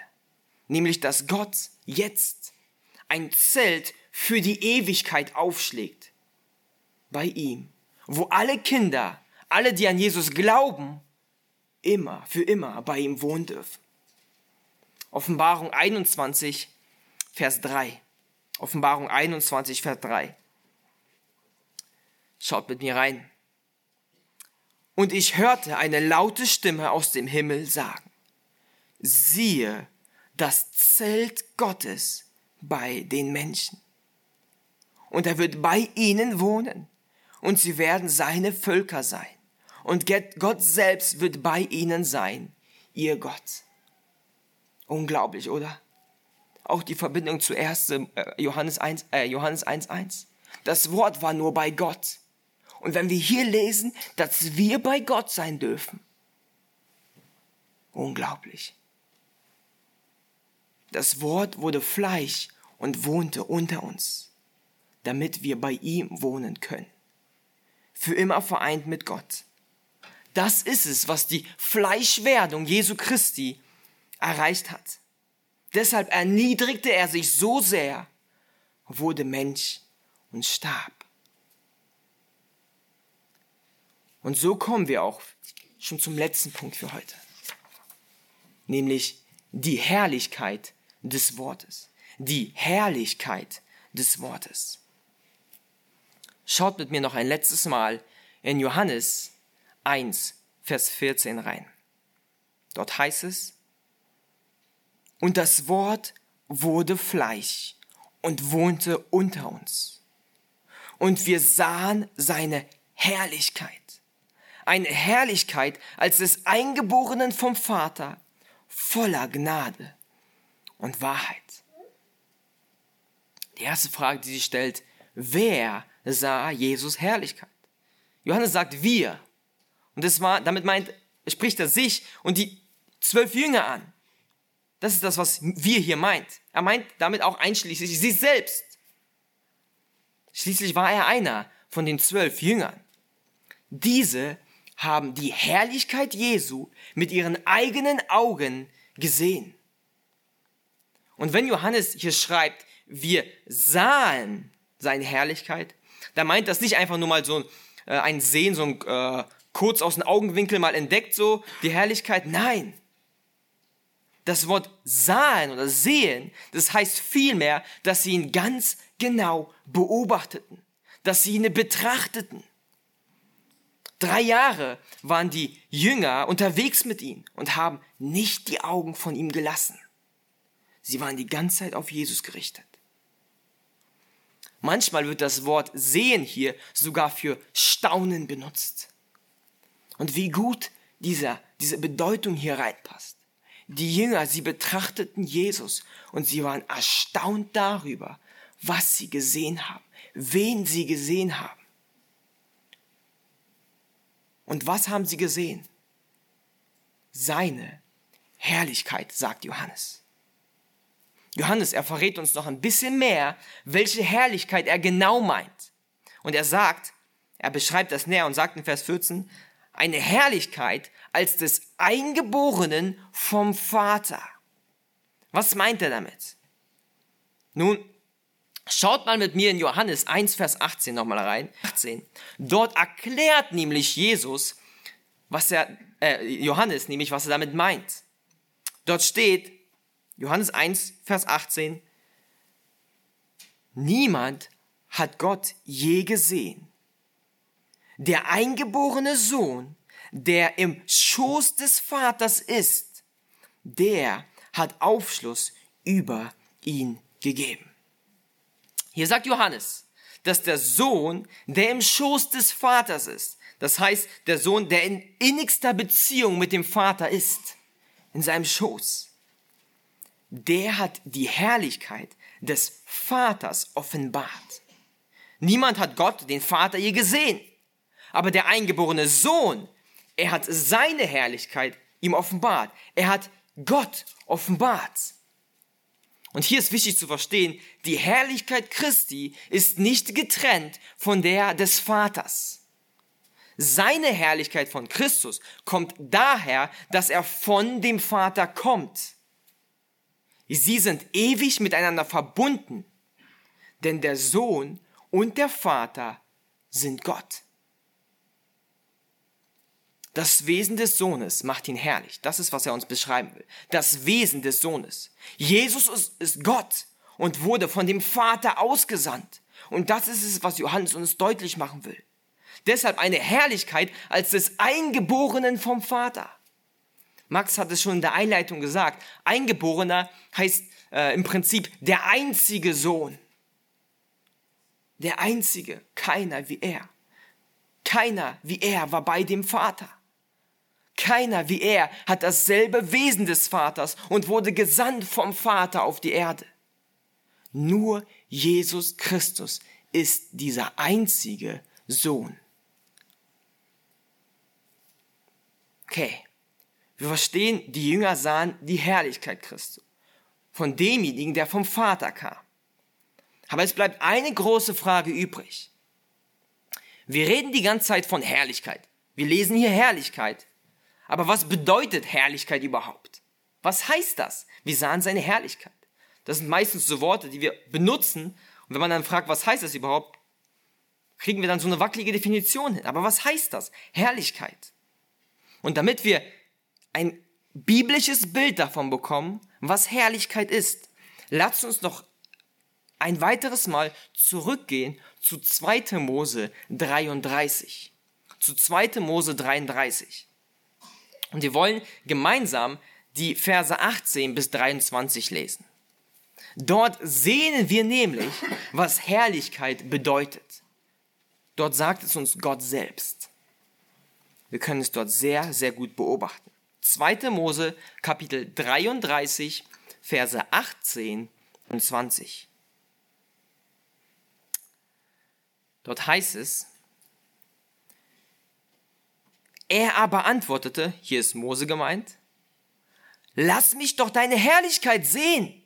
Nämlich, dass Gott jetzt ein Zelt für die Ewigkeit aufschlägt. Bei ihm. Wo alle Kinder, alle, die an Jesus glauben, immer, für immer bei ihm wohnen dürfen. Offenbarung 21, Vers 3. Offenbarung 21, Vers 3. Schaut mit mir rein. Und ich hörte eine laute Stimme aus dem Himmel sagen, siehe das Zelt Gottes bei den Menschen. Und er wird bei ihnen wohnen und sie werden seine Völker sein. Und Gott selbst wird bei ihnen sein, ihr Gott. Unglaublich, oder? Auch die Verbindung zu 1. Äh, Johannes 1, äh, Johannes 1, 1. Das Wort war nur bei Gott. Und wenn wir hier lesen, dass wir bei Gott sein dürfen, unglaublich. Das Wort wurde Fleisch und wohnte unter uns, damit wir bei ihm wohnen können. Für immer vereint mit Gott. Das ist es, was die Fleischwerdung Jesu Christi erreicht hat. Deshalb erniedrigte er sich so sehr, wurde Mensch und starb. Und so kommen wir auch schon zum letzten Punkt für heute, nämlich die Herrlichkeit des Wortes. Die Herrlichkeit des Wortes. Schaut mit mir noch ein letztes Mal in Johannes 1, Vers 14 rein. Dort heißt es, und das Wort wurde Fleisch und wohnte unter uns. Und wir sahen seine Herrlichkeit. Eine Herrlichkeit als des Eingeborenen vom Vater, voller Gnade und Wahrheit. Die erste Frage, die sich stellt, wer sah Jesus Herrlichkeit? Johannes sagt wir. Und das war, damit meint, spricht er sich und die zwölf Jünger an. Das ist das, was wir hier meint. Er meint damit auch einschließlich sich selbst. Schließlich war er einer von den zwölf Jüngern. Diese haben die Herrlichkeit Jesu mit ihren eigenen Augen gesehen. Und wenn Johannes hier schreibt, wir sahen seine Herrlichkeit, dann meint das nicht einfach nur mal so äh, ein Sehen, so ein äh, kurz aus dem Augenwinkel mal entdeckt, so die Herrlichkeit. Nein. Das Wort sahen oder sehen, das heißt vielmehr, dass sie ihn ganz genau beobachteten, dass sie ihn betrachteten. Drei Jahre waren die Jünger unterwegs mit ihm und haben nicht die Augen von ihm gelassen. Sie waren die ganze Zeit auf Jesus gerichtet. Manchmal wird das Wort sehen hier sogar für Staunen benutzt. Und wie gut dieser, diese Bedeutung hier reinpasst. Die Jünger, sie betrachteten Jesus und sie waren erstaunt darüber, was sie gesehen haben, wen sie gesehen haben. Und was haben sie gesehen? Seine Herrlichkeit, sagt Johannes. Johannes, er verrät uns noch ein bisschen mehr, welche Herrlichkeit er genau meint. Und er sagt, er beschreibt das näher und sagt in Vers 14, eine Herrlichkeit als des Eingeborenen vom Vater. Was meint er damit? Nun, schaut mal mit mir in Johannes 1, Vers 18 nochmal rein. 18. Dort erklärt nämlich Jesus, was er, äh, Johannes nämlich, was er damit meint. Dort steht, Johannes 1, Vers 18, niemand hat Gott je gesehen. Der eingeborene Sohn, der im Schoß des Vaters ist, der hat Aufschluss über ihn gegeben. Hier sagt Johannes, dass der Sohn, der im Schoß des Vaters ist, das heißt der Sohn, der in innigster Beziehung mit dem Vater ist, in seinem Schoß, der hat die Herrlichkeit des Vaters offenbart. Niemand hat Gott, den Vater, je gesehen. Aber der eingeborene Sohn, er hat seine Herrlichkeit ihm offenbart. Er hat Gott offenbart. Und hier ist wichtig zu verstehen, die Herrlichkeit Christi ist nicht getrennt von der des Vaters. Seine Herrlichkeit von Christus kommt daher, dass er von dem Vater kommt. Sie sind ewig miteinander verbunden, denn der Sohn und der Vater sind Gott. Das Wesen des Sohnes macht ihn herrlich. Das ist, was er uns beschreiben will. Das Wesen des Sohnes. Jesus ist Gott und wurde von dem Vater ausgesandt. Und das ist es, was Johannes uns deutlich machen will. Deshalb eine Herrlichkeit als des Eingeborenen vom Vater. Max hat es schon in der Einleitung gesagt. Eingeborener heißt äh, im Prinzip der einzige Sohn. Der einzige, keiner wie er. Keiner wie er war bei dem Vater. Keiner wie er hat dasselbe Wesen des Vaters und wurde gesandt vom Vater auf die Erde. Nur Jesus Christus ist dieser einzige Sohn. Okay, wir verstehen, die Jünger sahen die Herrlichkeit Christi von demjenigen, der vom Vater kam. Aber es bleibt eine große Frage übrig. Wir reden die ganze Zeit von Herrlichkeit. Wir lesen hier Herrlichkeit. Aber was bedeutet Herrlichkeit überhaupt? Was heißt das? Wir sahen seine Herrlichkeit. Das sind meistens so Worte, die wir benutzen. Und wenn man dann fragt, was heißt das überhaupt, kriegen wir dann so eine wackelige Definition hin. Aber was heißt das? Herrlichkeit. Und damit wir ein biblisches Bild davon bekommen, was Herrlichkeit ist. Lasst uns noch ein weiteres Mal zurückgehen zu 2. Mose 33. Zu 2. Mose 33. Und wir wollen gemeinsam die Verse 18 bis 23 lesen. Dort sehen wir nämlich, was Herrlichkeit bedeutet. Dort sagt es uns Gott selbst. Wir können es dort sehr, sehr gut beobachten. 2. Mose Kapitel 33, Verse 18 und 20. Dort heißt es, er aber antwortete, hier ist Mose gemeint, lass mich doch deine Herrlichkeit sehen.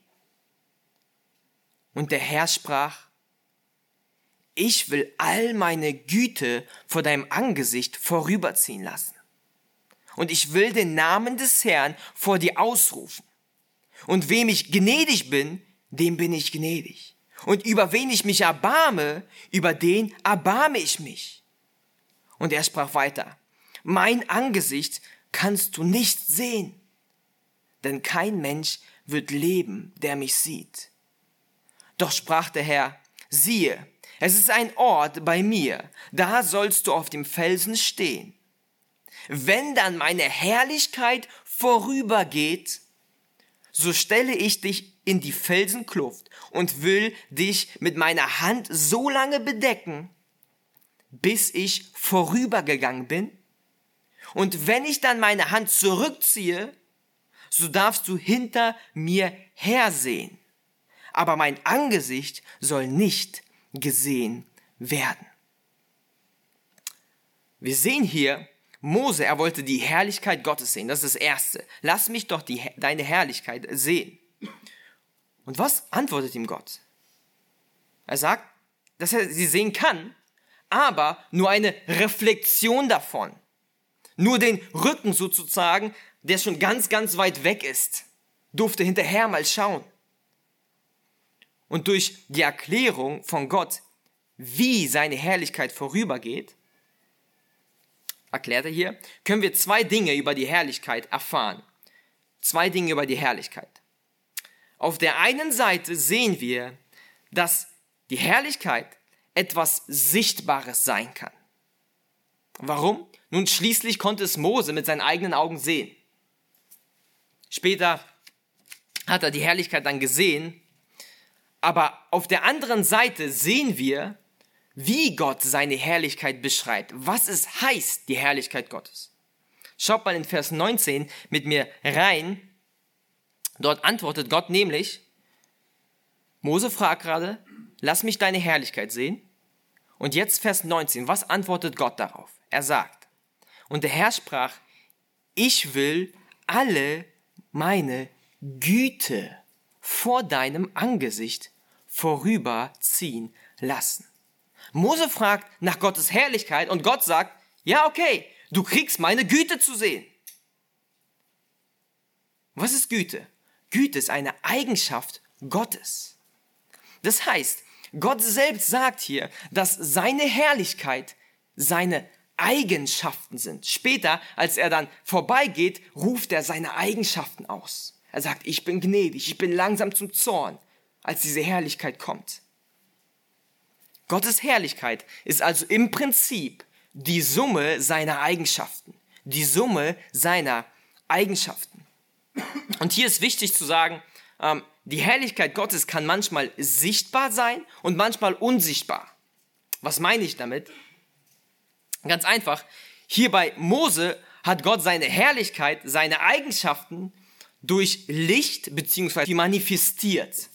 Und der Herr sprach, ich will all meine Güte vor deinem Angesicht vorüberziehen lassen. Und ich will den Namen des Herrn vor dir ausrufen. Und wem ich gnädig bin, dem bin ich gnädig. Und über wen ich mich erbarme, über den erbarme ich mich. Und er sprach weiter, mein Angesicht kannst du nicht sehen, denn kein Mensch wird leben, der mich sieht. Doch sprach der Herr, siehe, es ist ein Ort bei mir, da sollst du auf dem Felsen stehen. Wenn dann meine Herrlichkeit vorübergeht, so stelle ich dich in die Felsenkluft und will dich mit meiner Hand so lange bedecken, bis ich vorübergegangen bin. Und wenn ich dann meine Hand zurückziehe, so darfst du hinter mir hersehen. Aber mein Angesicht soll nicht gesehen werden. Wir sehen hier, Mose, er wollte die Herrlichkeit Gottes sehen. Das ist das Erste. Lass mich doch die, deine Herrlichkeit sehen. Und was antwortet ihm Gott? Er sagt, dass er sie sehen kann, aber nur eine Reflexion davon. Nur den Rücken sozusagen, der schon ganz, ganz weit weg ist, durfte hinterher mal schauen. Und durch die Erklärung von Gott, wie seine Herrlichkeit vorübergeht, erklärt er hier, können wir zwei Dinge über die Herrlichkeit erfahren. Zwei Dinge über die Herrlichkeit. Auf der einen Seite sehen wir, dass die Herrlichkeit etwas Sichtbares sein kann. Warum? Nun schließlich konnte es Mose mit seinen eigenen Augen sehen. Später hat er die Herrlichkeit dann gesehen aber auf der anderen Seite sehen wir, wie Gott seine Herrlichkeit beschreibt, was es heißt, die Herrlichkeit Gottes. Schaut mal in Vers 19 mit mir rein. Dort antwortet Gott nämlich, Mose fragt gerade, lass mich deine Herrlichkeit sehen. Und jetzt Vers 19, was antwortet Gott darauf? Er sagt, und der Herr sprach, ich will alle meine Güte vor deinem Angesicht vorüberziehen lassen. Mose fragt nach Gottes Herrlichkeit und Gott sagt, ja, okay, du kriegst meine Güte zu sehen. Was ist Güte? Güte ist eine Eigenschaft Gottes. Das heißt, Gott selbst sagt hier, dass seine Herrlichkeit seine Eigenschaften sind. Später, als er dann vorbeigeht, ruft er seine Eigenschaften aus. Er sagt, ich bin gnädig, ich bin langsam zum Zorn, als diese Herrlichkeit kommt. Gottes Herrlichkeit ist also im Prinzip die Summe seiner Eigenschaften. Die Summe seiner Eigenschaften. Und hier ist wichtig zu sagen, ähm, die Herrlichkeit Gottes kann manchmal sichtbar sein und manchmal unsichtbar. Was meine ich damit? Ganz einfach, hier bei Mose hat Gott seine Herrlichkeit, seine Eigenschaften durch Licht beziehungsweise manifestiert.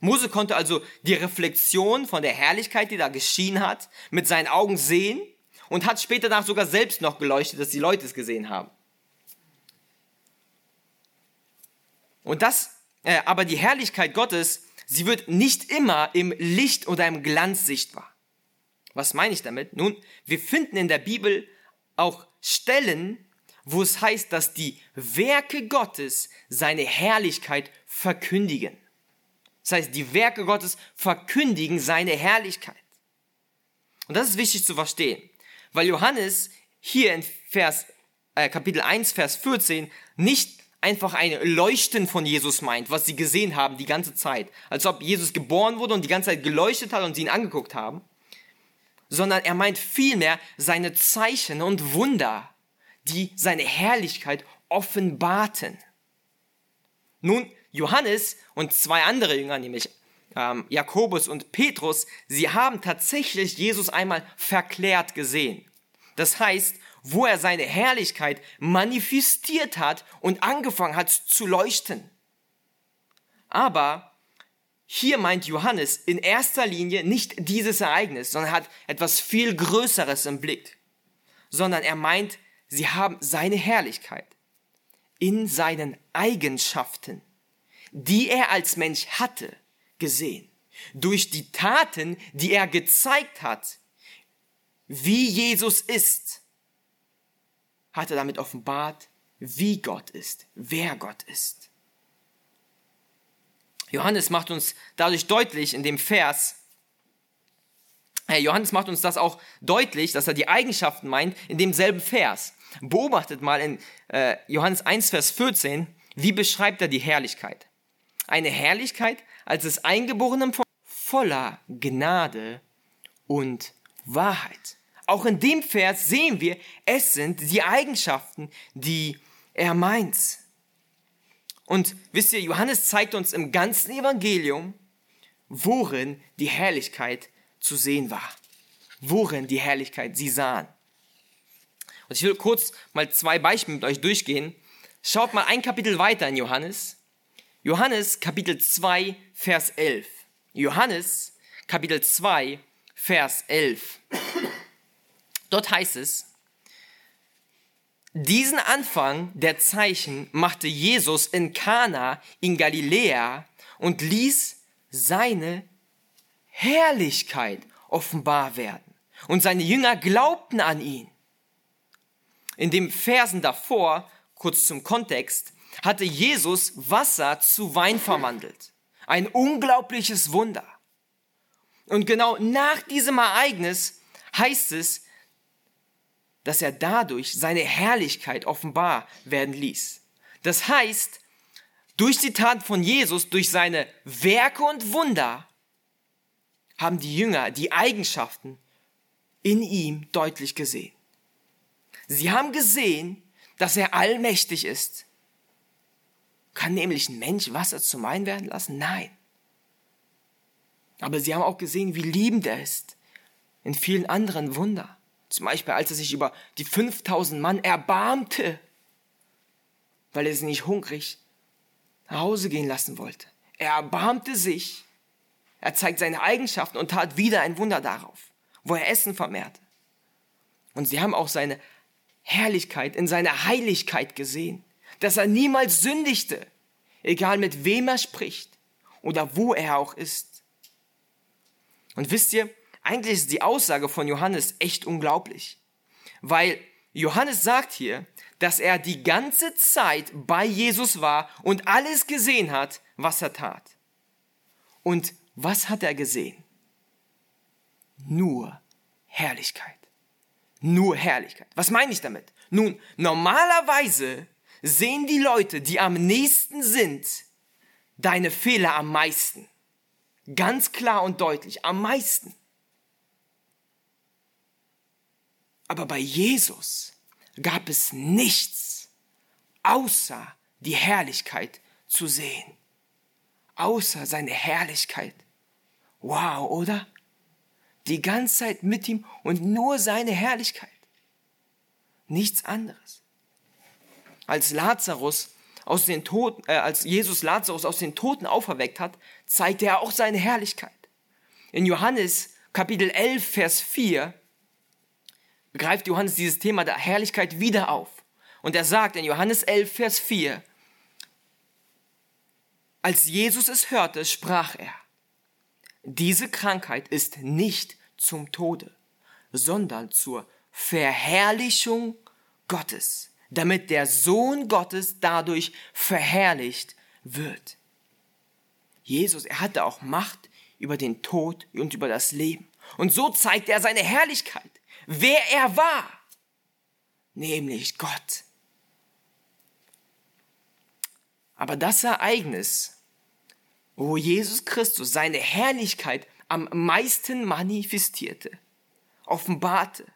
Mose konnte also die Reflexion von der Herrlichkeit, die da geschienen hat, mit seinen Augen sehen und hat später danach sogar selbst noch geleuchtet, dass die Leute es gesehen haben. Und das, äh, aber die Herrlichkeit Gottes, sie wird nicht immer im Licht oder im Glanz sichtbar. Was meine ich damit? Nun, wir finden in der Bibel auch Stellen, wo es heißt, dass die Werke Gottes seine Herrlichkeit verkündigen. Das heißt, die Werke Gottes verkündigen seine Herrlichkeit. Und das ist wichtig zu verstehen, weil Johannes hier in Vers, äh, Kapitel 1, Vers 14 nicht einfach ein Leuchten von Jesus meint, was sie gesehen haben die ganze Zeit, als ob Jesus geboren wurde und die ganze Zeit geleuchtet hat und sie ihn angeguckt haben, sondern er meint vielmehr seine Zeichen und Wunder, die seine Herrlichkeit offenbarten. Nun, Johannes und zwei andere Jünger, nämlich ähm, Jakobus und Petrus, sie haben tatsächlich Jesus einmal verklärt gesehen. Das heißt, wo er seine Herrlichkeit manifestiert hat und angefangen hat zu leuchten. Aber hier meint Johannes in erster Linie nicht dieses Ereignis, sondern hat etwas viel Größeres im Blick, sondern er meint, sie haben seine Herrlichkeit in seinen Eigenschaften die er als Mensch hatte, gesehen. durch die Taten, die er gezeigt hat, wie Jesus ist, hat er damit offenbart, wie Gott ist, wer Gott ist. Johannes macht uns dadurch deutlich in dem Vers, Johannes macht uns das auch deutlich, dass er die Eigenschaften meint in demselben Vers. Beobachtet mal in äh, Johannes 1, Vers 14, wie beschreibt er die Herrlichkeit? Eine Herrlichkeit als des Eingeborenen voller Gnade und Wahrheit. Auch in dem Vers sehen wir, es sind die Eigenschaften, die er meint. Und wisst ihr, Johannes zeigt uns im ganzen Evangelium, worin die Herrlichkeit zu sehen war. Worin die Herrlichkeit sie sahen. Und ich will kurz mal zwei Beispiele mit euch durchgehen. Schaut mal ein Kapitel weiter in Johannes. Johannes Kapitel 2, Vers 11. Johannes Kapitel 2, Vers 11. Dort heißt es, diesen Anfang der Zeichen machte Jesus in Kana in Galiläa und ließ seine Herrlichkeit offenbar werden. Und seine Jünger glaubten an ihn. In den Versen davor, kurz zum Kontext, hatte Jesus Wasser zu Wein verwandelt. Ein unglaubliches Wunder. Und genau nach diesem Ereignis heißt es, dass er dadurch seine Herrlichkeit offenbar werden ließ. Das heißt, durch die Tat von Jesus, durch seine Werke und Wunder, haben die Jünger die Eigenschaften in ihm deutlich gesehen. Sie haben gesehen, dass er allmächtig ist. Kann nämlich ein Mensch Wasser zum Wein werden lassen? Nein. Aber sie haben auch gesehen, wie liebend er ist in vielen anderen Wunder. Zum Beispiel, als er sich über die 5000 Mann erbarmte, weil er sie nicht hungrig nach Hause gehen lassen wollte. Er erbarmte sich. Er zeigt seine Eigenschaften und tat wieder ein Wunder darauf, wo er Essen vermehrte. Und sie haben auch seine Herrlichkeit in seiner Heiligkeit gesehen, dass er niemals sündigte, egal mit wem er spricht oder wo er auch ist. Und wisst ihr, eigentlich ist die Aussage von Johannes echt unglaublich, weil Johannes sagt hier, dass er die ganze Zeit bei Jesus war und alles gesehen hat, was er tat. Und was hat er gesehen? Nur Herrlichkeit. Nur Herrlichkeit. Was meine ich damit? Nun, normalerweise sehen die Leute, die am nächsten sind, deine Fehler am meisten. Ganz klar und deutlich, am meisten. Aber bei Jesus gab es nichts außer die Herrlichkeit zu sehen. Außer seine Herrlichkeit. Wow, oder? Die ganze Zeit mit ihm und nur seine Herrlichkeit. Nichts anderes. Als Lazarus aus den Toten, äh, als Jesus Lazarus aus den Toten auferweckt hat, zeigte er auch seine Herrlichkeit. In Johannes Kapitel 11, Vers 4 greift Johannes dieses Thema der Herrlichkeit wieder auf. Und er sagt in Johannes 11, Vers 4, als Jesus es hörte, sprach er, diese Krankheit ist nicht zum Tode, sondern zur Verherrlichung Gottes, damit der Sohn Gottes dadurch verherrlicht wird. Jesus, er hatte auch Macht über den Tod und über das Leben. Und so zeigt er seine Herrlichkeit wer er war, nämlich Gott. Aber das Ereignis, wo Jesus Christus seine Herrlichkeit am meisten manifestierte, offenbarte,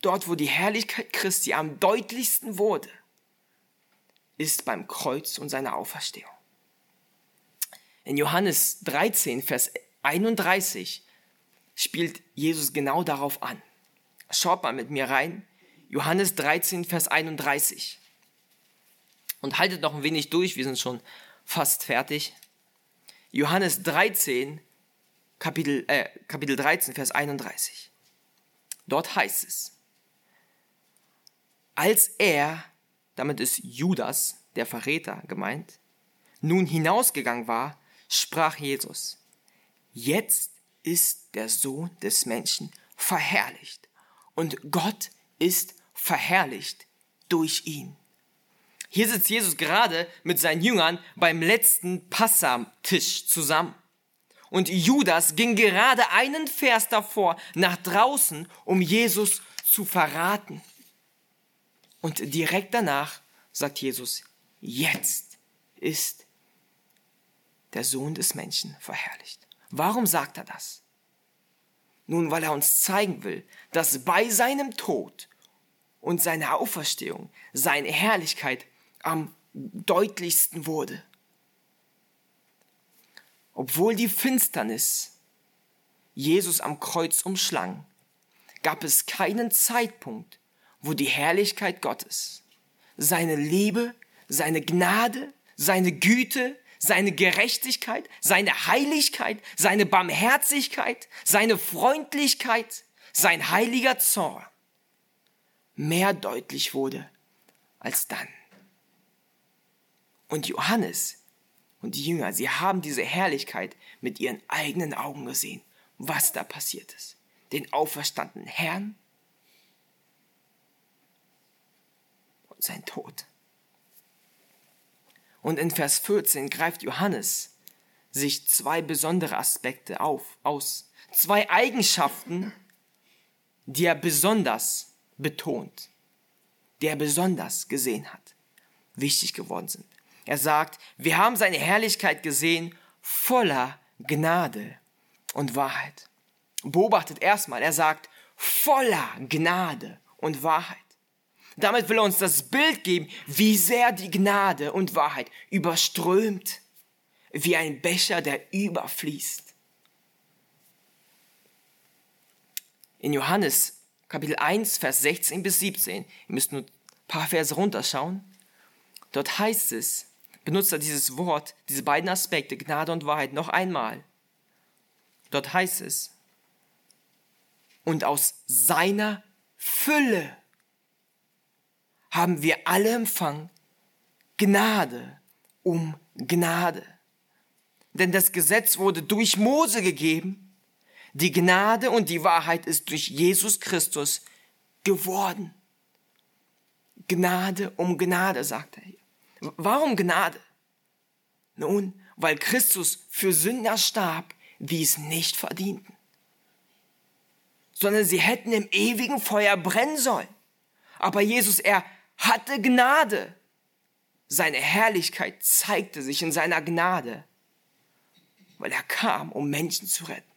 dort wo die Herrlichkeit Christi am deutlichsten wurde, ist beim Kreuz und seiner Auferstehung. In Johannes 13, Vers 31 spielt Jesus genau darauf an. Schaut mal mit mir rein. Johannes 13, Vers 31. Und haltet noch ein wenig durch, wir sind schon fast fertig. Johannes 13, Kapitel, äh, Kapitel 13, Vers 31. Dort heißt es, als er, damit ist Judas, der Verräter gemeint, nun hinausgegangen war, sprach Jesus, jetzt ist der Sohn des Menschen verherrlicht und Gott ist verherrlicht durch ihn. Hier sitzt Jesus gerade mit seinen Jüngern beim letzten Passam-Tisch zusammen. Und Judas ging gerade einen Vers davor nach draußen, um Jesus zu verraten. Und direkt danach sagt Jesus, jetzt ist der Sohn des Menschen verherrlicht. Warum sagt er das? Nun, weil er uns zeigen will, dass bei seinem Tod und seiner Auferstehung seine Herrlichkeit am deutlichsten wurde. Obwohl die Finsternis Jesus am Kreuz umschlang, gab es keinen Zeitpunkt, wo die Herrlichkeit Gottes, seine Liebe, seine Gnade, seine Güte, seine Gerechtigkeit, seine Heiligkeit, seine Barmherzigkeit, seine Freundlichkeit, sein heiliger Zorn mehr deutlich wurde als dann. Und Johannes und die Jünger, sie haben diese Herrlichkeit mit ihren eigenen Augen gesehen, was da passiert ist. Den auferstandenen Herrn und sein Tod. Und in Vers 14 greift Johannes sich zwei besondere Aspekte auf, aus. Zwei Eigenschaften, die er besonders betont, die er besonders gesehen hat, wichtig geworden sind. Er sagt, wir haben seine Herrlichkeit gesehen, voller Gnade und Wahrheit. Beobachtet erstmal, er sagt, voller Gnade und Wahrheit. Damit will er uns das Bild geben, wie sehr die Gnade und Wahrheit überströmt, wie ein Becher, der überfließt. In Johannes Kapitel 1, Vers 16 bis 17, ihr müsst nur ein paar Verse runterschauen, dort heißt es, benutzt er dieses Wort, diese beiden Aspekte, Gnade und Wahrheit, noch einmal. Dort heißt es, und aus seiner Fülle haben wir alle empfangen Gnade um Gnade. Denn das Gesetz wurde durch Mose gegeben, die Gnade und die Wahrheit ist durch Jesus Christus geworden. Gnade um Gnade, sagt er hier. Warum Gnade? Nun, weil Christus für Sünder starb, die es nicht verdienten, sondern sie hätten im ewigen Feuer brennen sollen. Aber Jesus, er hatte Gnade. Seine Herrlichkeit zeigte sich in seiner Gnade, weil er kam, um Menschen zu retten.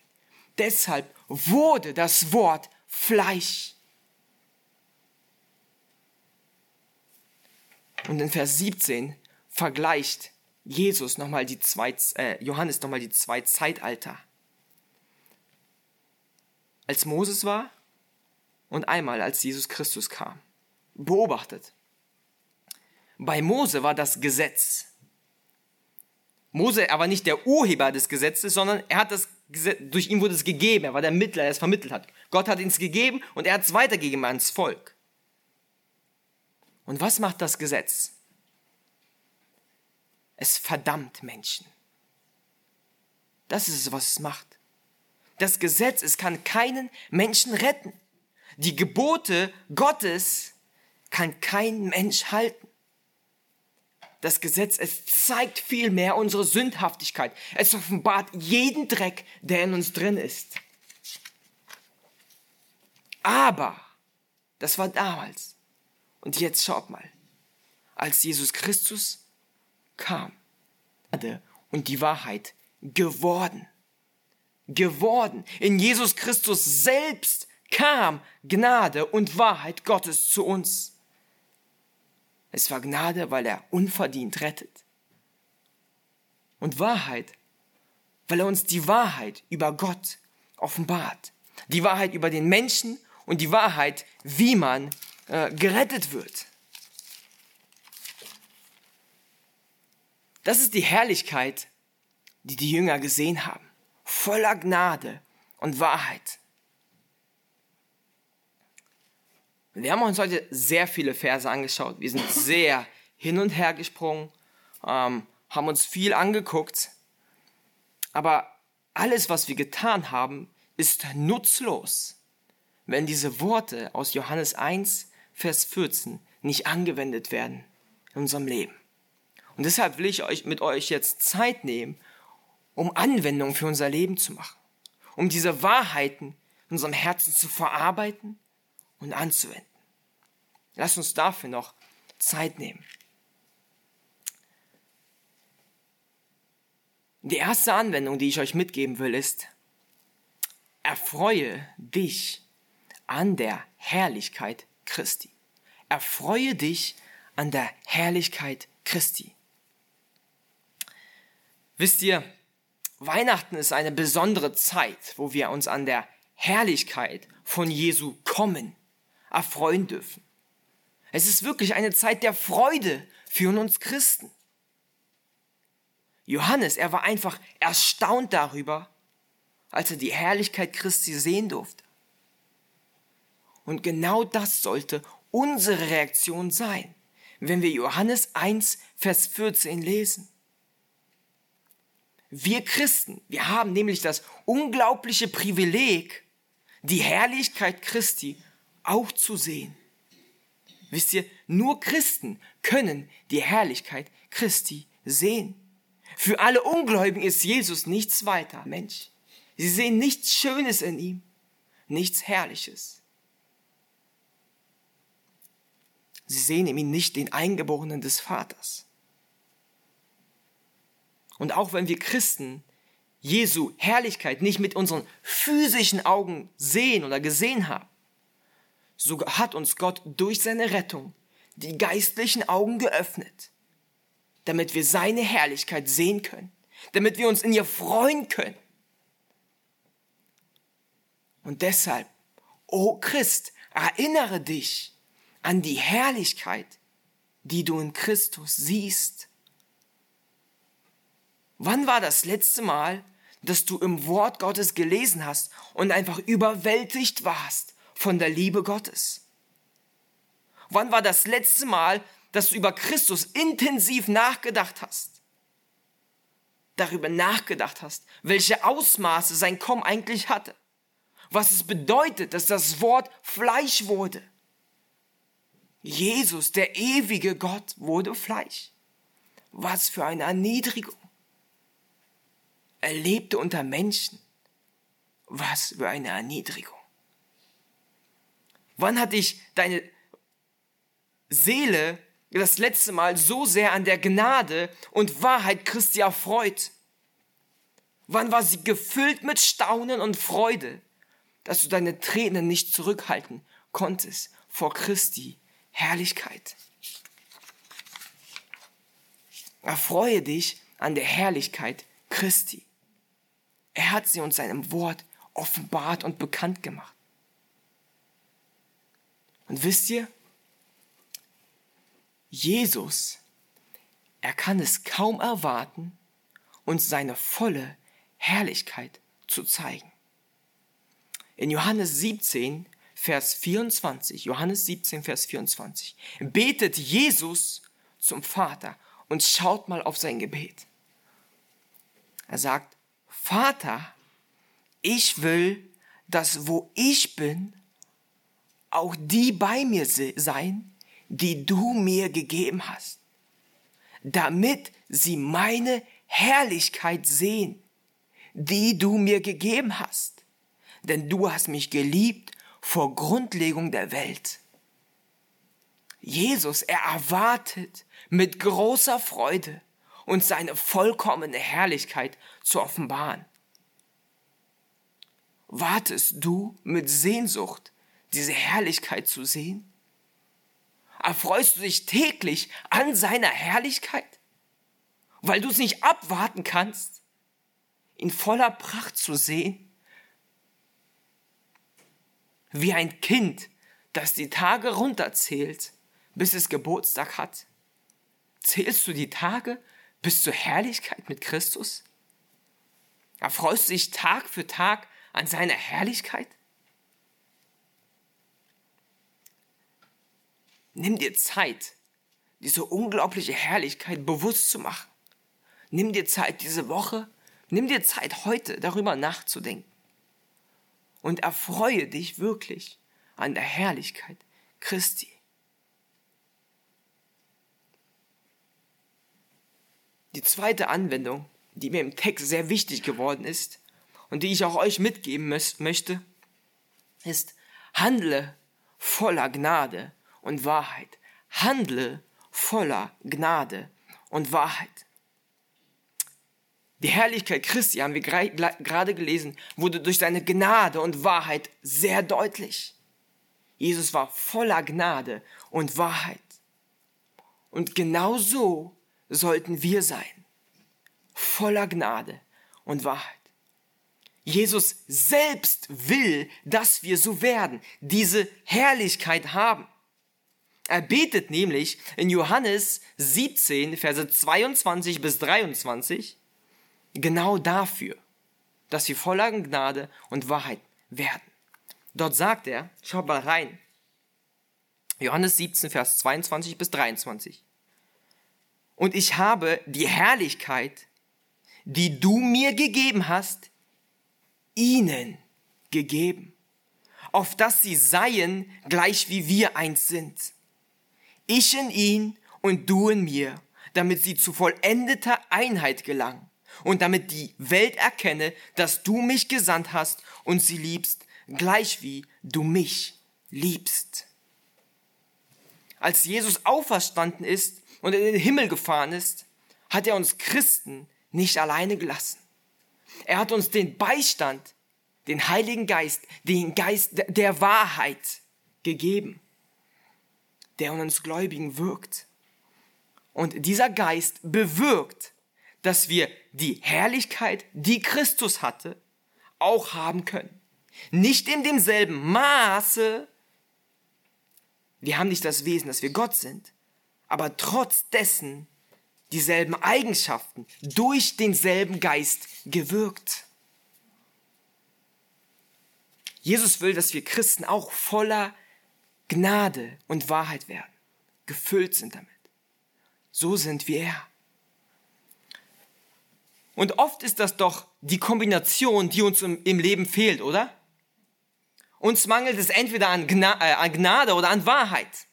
Deshalb wurde das Wort Fleisch. Und in Vers 17 vergleicht Jesus nochmal die zwei, äh, Johannes nochmal die zwei Zeitalter. Als Moses war und einmal als Jesus Christus kam beobachtet. Bei Mose war das Gesetz. Mose, er war nicht der Urheber des Gesetzes, sondern er hat das Gesetz, durch ihn wurde es gegeben. Er war der Mittler, der es vermittelt hat. Gott hat ihn es gegeben und er hat es weitergegeben ans Volk. Und was macht das Gesetz? Es verdammt Menschen. Das ist es, was es macht. Das Gesetz, es kann keinen Menschen retten. Die Gebote Gottes kann kein Mensch halten. Das Gesetz, es zeigt vielmehr unsere Sündhaftigkeit. Es offenbart jeden Dreck, der in uns drin ist. Aber, das war damals. Und jetzt schaut mal, als Jesus Christus kam und die Wahrheit geworden. Geworden. In Jesus Christus selbst kam Gnade und Wahrheit Gottes zu uns. Es war Gnade, weil er unverdient rettet. Und Wahrheit, weil er uns die Wahrheit über Gott offenbart. Die Wahrheit über den Menschen und die Wahrheit, wie man äh, gerettet wird. Das ist die Herrlichkeit, die die Jünger gesehen haben. Voller Gnade und Wahrheit. Wir haben uns heute sehr viele Verse angeschaut. Wir sind sehr hin und her gesprungen, ähm, haben uns viel angeguckt. Aber alles, was wir getan haben, ist nutzlos, wenn diese Worte aus Johannes 1, Vers 14 nicht angewendet werden in unserem Leben. Und deshalb will ich euch mit euch jetzt Zeit nehmen, um Anwendungen für unser Leben zu machen, um diese Wahrheiten in unserem Herzen zu verarbeiten und anzuwenden. Lasst uns dafür noch Zeit nehmen. Die erste Anwendung, die ich euch mitgeben will, ist, erfreue dich an der Herrlichkeit Christi. Erfreue dich an der Herrlichkeit Christi. Wisst ihr, Weihnachten ist eine besondere Zeit, wo wir uns an der Herrlichkeit von Jesu kommen erfreuen dürfen. Es ist wirklich eine Zeit der Freude für uns Christen. Johannes, er war einfach erstaunt darüber, als er die Herrlichkeit Christi sehen durfte. Und genau das sollte unsere Reaktion sein, wenn wir Johannes 1, Vers 14 lesen. Wir Christen, wir haben nämlich das unglaubliche Privileg, die Herrlichkeit Christi auch zu sehen. Wisst ihr, nur Christen können die Herrlichkeit Christi sehen. Für alle Ungläubigen ist Jesus nichts weiter, Mensch. Sie sehen nichts Schönes in ihm, nichts Herrliches. Sie sehen in ihm nicht den Eingeborenen des Vaters. Und auch wenn wir Christen Jesu Herrlichkeit nicht mit unseren physischen Augen sehen oder gesehen haben, so hat uns Gott durch seine Rettung die geistlichen Augen geöffnet, damit wir seine Herrlichkeit sehen können, damit wir uns in ihr freuen können. Und deshalb, o oh Christ, erinnere dich an die Herrlichkeit, die du in Christus siehst. Wann war das letzte Mal, dass du im Wort Gottes gelesen hast und einfach überwältigt warst von der Liebe Gottes? Wann war das letzte Mal, dass du über Christus intensiv nachgedacht hast? Darüber nachgedacht hast, welche Ausmaße sein Kommen eigentlich hatte? Was es bedeutet, dass das Wort Fleisch wurde? Jesus, der ewige Gott, wurde Fleisch. Was für eine Erniedrigung. Er lebte unter Menschen. Was für eine Erniedrigung. Wann hat dich deine Seele das letzte Mal so sehr an der Gnade und Wahrheit Christi erfreut? Wann war sie gefüllt mit Staunen und Freude, dass du deine Tränen nicht zurückhalten konntest vor Christi Herrlichkeit? Erfreue dich an der Herrlichkeit Christi. Er hat sie uns seinem Wort offenbart und bekannt gemacht. Und wisst ihr, Jesus, er kann es kaum erwarten, uns seine volle Herrlichkeit zu zeigen. In Johannes 17, Vers 24, Johannes 17, Vers 24, betet Jesus zum Vater und schaut mal auf sein Gebet. Er sagt, Vater, ich will, dass wo ich bin, auch die bei mir sein, die du mir gegeben hast, damit sie meine Herrlichkeit sehen, die du mir gegeben hast. Denn du hast mich geliebt vor Grundlegung der Welt. Jesus, er erwartet mit großer Freude, und seine vollkommene Herrlichkeit zu offenbaren. Wartest du mit Sehnsucht, diese Herrlichkeit zu sehen? Erfreust du dich täglich an seiner Herrlichkeit, weil du es nicht abwarten kannst, in voller Pracht zu sehen? Wie ein Kind, das die Tage runterzählt, bis es Geburtstag hat. Zählst du die Tage, bis zur Herrlichkeit mit Christus? Erfreust du dich Tag für Tag an seiner Herrlichkeit? Nimm dir Zeit, diese unglaubliche Herrlichkeit bewusst zu machen. Nimm dir Zeit diese Woche, Nimm dir Zeit, heute darüber nachzudenken. Und erfreue dich wirklich an der Herrlichkeit Christi. Die zweite Anwendung, die mir im Text sehr wichtig geworden ist und die ich auch euch mitgeben möchte, ist, handle voller Gnade und Wahrheit. Handle voller Gnade und Wahrheit. Die Herrlichkeit Christi, haben wir gerade gelesen, wurde durch seine Gnade und Wahrheit sehr deutlich. Jesus war voller Gnade und Wahrheit. Und genau so sollten wir sein. Voller Gnade und Wahrheit. Jesus selbst will, dass wir so werden, diese Herrlichkeit haben. Er betet nämlich in Johannes 17, Verse 22 bis 23 genau dafür, dass wir voller Gnade und Wahrheit werden. Dort sagt er, schaut mal rein, Johannes 17, Vers 22 bis 23. Und ich habe die Herrlichkeit, die du mir gegeben hast, ihnen gegeben, auf dass sie seien gleich wie wir eins sind. Ich in ihn und du in mir, damit sie zu vollendeter Einheit gelangen und damit die Welt erkenne, dass du mich gesandt hast und sie liebst, gleich wie du mich liebst. Als Jesus auferstanden ist und in den Himmel gefahren ist, hat er uns Christen nicht alleine gelassen. Er hat uns den Beistand, den Heiligen Geist, den Geist der Wahrheit gegeben, der uns Gläubigen wirkt. Und dieser Geist bewirkt, dass wir die Herrlichkeit, die Christus hatte, auch haben können. Nicht in demselben Maße, wir haben nicht das Wesen, dass wir Gott sind, aber trotz dessen dieselben Eigenschaften durch denselben Geist gewirkt. Jesus will, dass wir Christen auch voller Gnade und Wahrheit werden, gefüllt sind damit. So sind wir er. Und oft ist das doch die Kombination, die uns im, Leben fehlt, oder? Uns mangelt es entweder an, Gna äh, an Gnade oder an Wahrheit.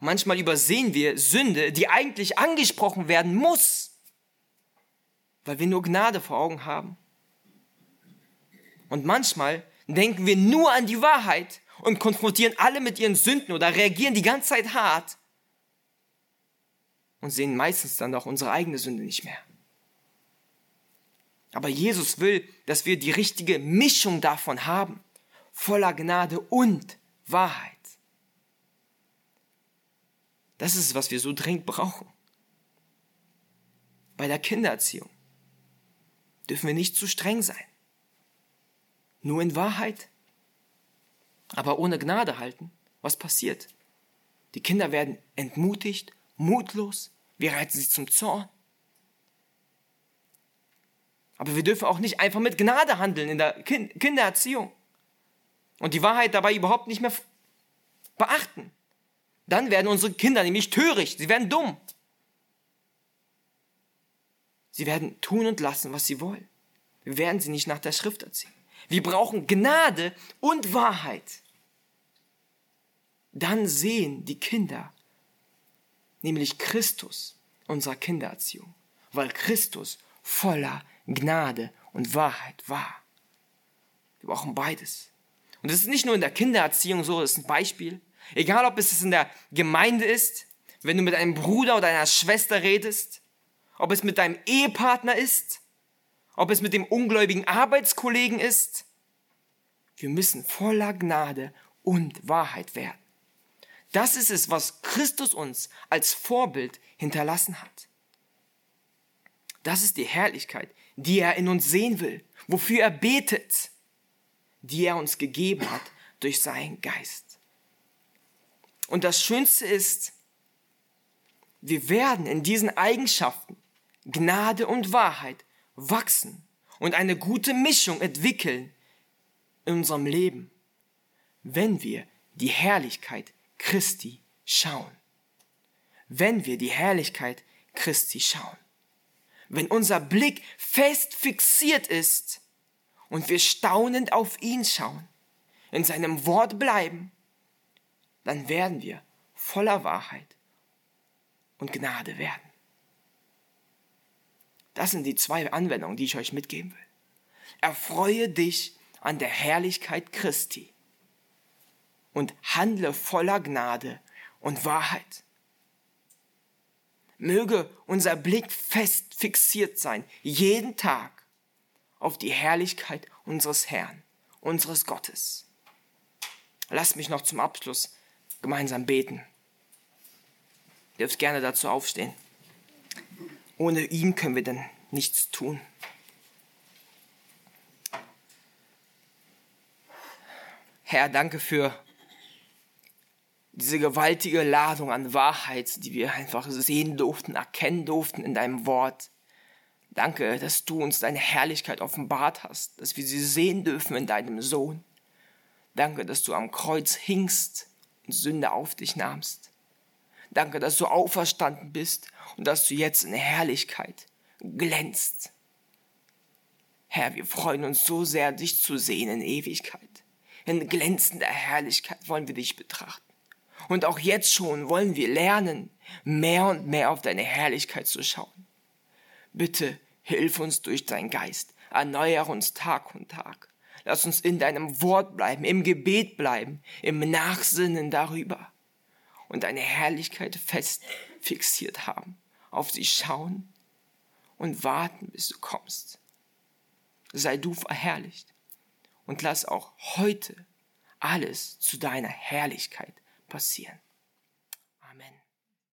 Manchmal übersehen wir Sünde, die eigentlich angesprochen werden muss, weil wir nur Gnade vor Augen haben. Und manchmal denken wir nur an die Wahrheit und konfrontieren alle mit ihren Sünden oder reagieren die ganze Zeit hart und sehen meistens dann auch unsere eigene Sünde nicht mehr. Aber Jesus will, dass wir die richtige Mischung davon haben, voller Gnade und Wahrheit. Das ist, was wir so dringend brauchen. Bei der Kindererziehung dürfen wir nicht zu streng sein. Nur in Wahrheit, aber ohne Gnade halten. Was passiert? Die Kinder werden entmutigt, mutlos, wir reizen sie zum Zorn. Aber wir dürfen auch nicht einfach mit Gnade handeln in der Kindererziehung und die Wahrheit dabei überhaupt nicht mehr beachten. Dann werden unsere Kinder nämlich töricht, sie werden dumm. Sie werden tun und lassen, was sie wollen. Wir werden sie nicht nach der Schrift erziehen. Wir brauchen Gnade und Wahrheit. Dann sehen die Kinder nämlich Christus unserer Kindererziehung, weil Christus voller Gnade und Wahrheit war. Wir brauchen beides. Und es ist nicht nur in der Kindererziehung so, das ist ein Beispiel. Egal, ob es in der Gemeinde ist, wenn du mit einem Bruder oder einer Schwester redest, ob es mit deinem Ehepartner ist, ob es mit dem ungläubigen Arbeitskollegen ist. Wir müssen voller Gnade und Wahrheit werden. Das ist es, was Christus uns als Vorbild hinterlassen hat. Das ist die Herrlichkeit, die er in uns sehen will, wofür er betet, die er uns gegeben hat durch seinen Geist. Und das Schönste ist, wir werden in diesen Eigenschaften Gnade und Wahrheit wachsen und eine gute Mischung entwickeln in unserem Leben, wenn wir die Herrlichkeit Christi schauen. Wenn wir die Herrlichkeit Christi schauen. wenn unser Blick fest fixiert ist und wir staunend auf ihn schauen, in seinem Wort bleiben, dann werden wir voller Wahrheit und Gnade werden. Das sind die zwei Anwendungen, die ich euch mitgeben will. Erfreue dich an der Herrlichkeit Christi und handle voller Gnade und Wahrheit. Möge unser Blick fest fixiert sein, jeden Tag, auf die Herrlichkeit unseres Herrn, unseres Gottes. Lasst mich noch zum Abschluss gemeinsam beten. Ihr dürft gerne dazu aufstehen. Ohne ihn können wir denn nichts tun. Herr, danke für diese gewaltige Ladung an Wahrheit, die wir einfach sehen durften, erkennen durften in deinem Wort. Danke, dass du uns deine Herrlichkeit offenbart hast, dass wir sie sehen dürfen in deinem Sohn. Danke, dass du am Kreuz hingst und Sünde auf dich nahmst. Danke, dass du auferstanden bist und dass du jetzt in Herrlichkeit glänzt. Herr, wir freuen uns so sehr, dich zu sehen in Ewigkeit. In glänzender Herrlichkeit wollen wir dich betrachten. Und auch jetzt schon wollen wir lernen, mehr und mehr auf deine Herrlichkeit zu schauen. Bitte hilf uns durch deinen Geist, erneuere uns Tag und Tag. Lass uns in deinem Wort bleiben, im Gebet bleiben, im Nachsinnen darüber und deine Herrlichkeit fest fixiert haben, auf sie schauen und warten, bis du kommst. Sei du verherrlicht und lass auch heute alles zu deiner Herrlichkeit passieren.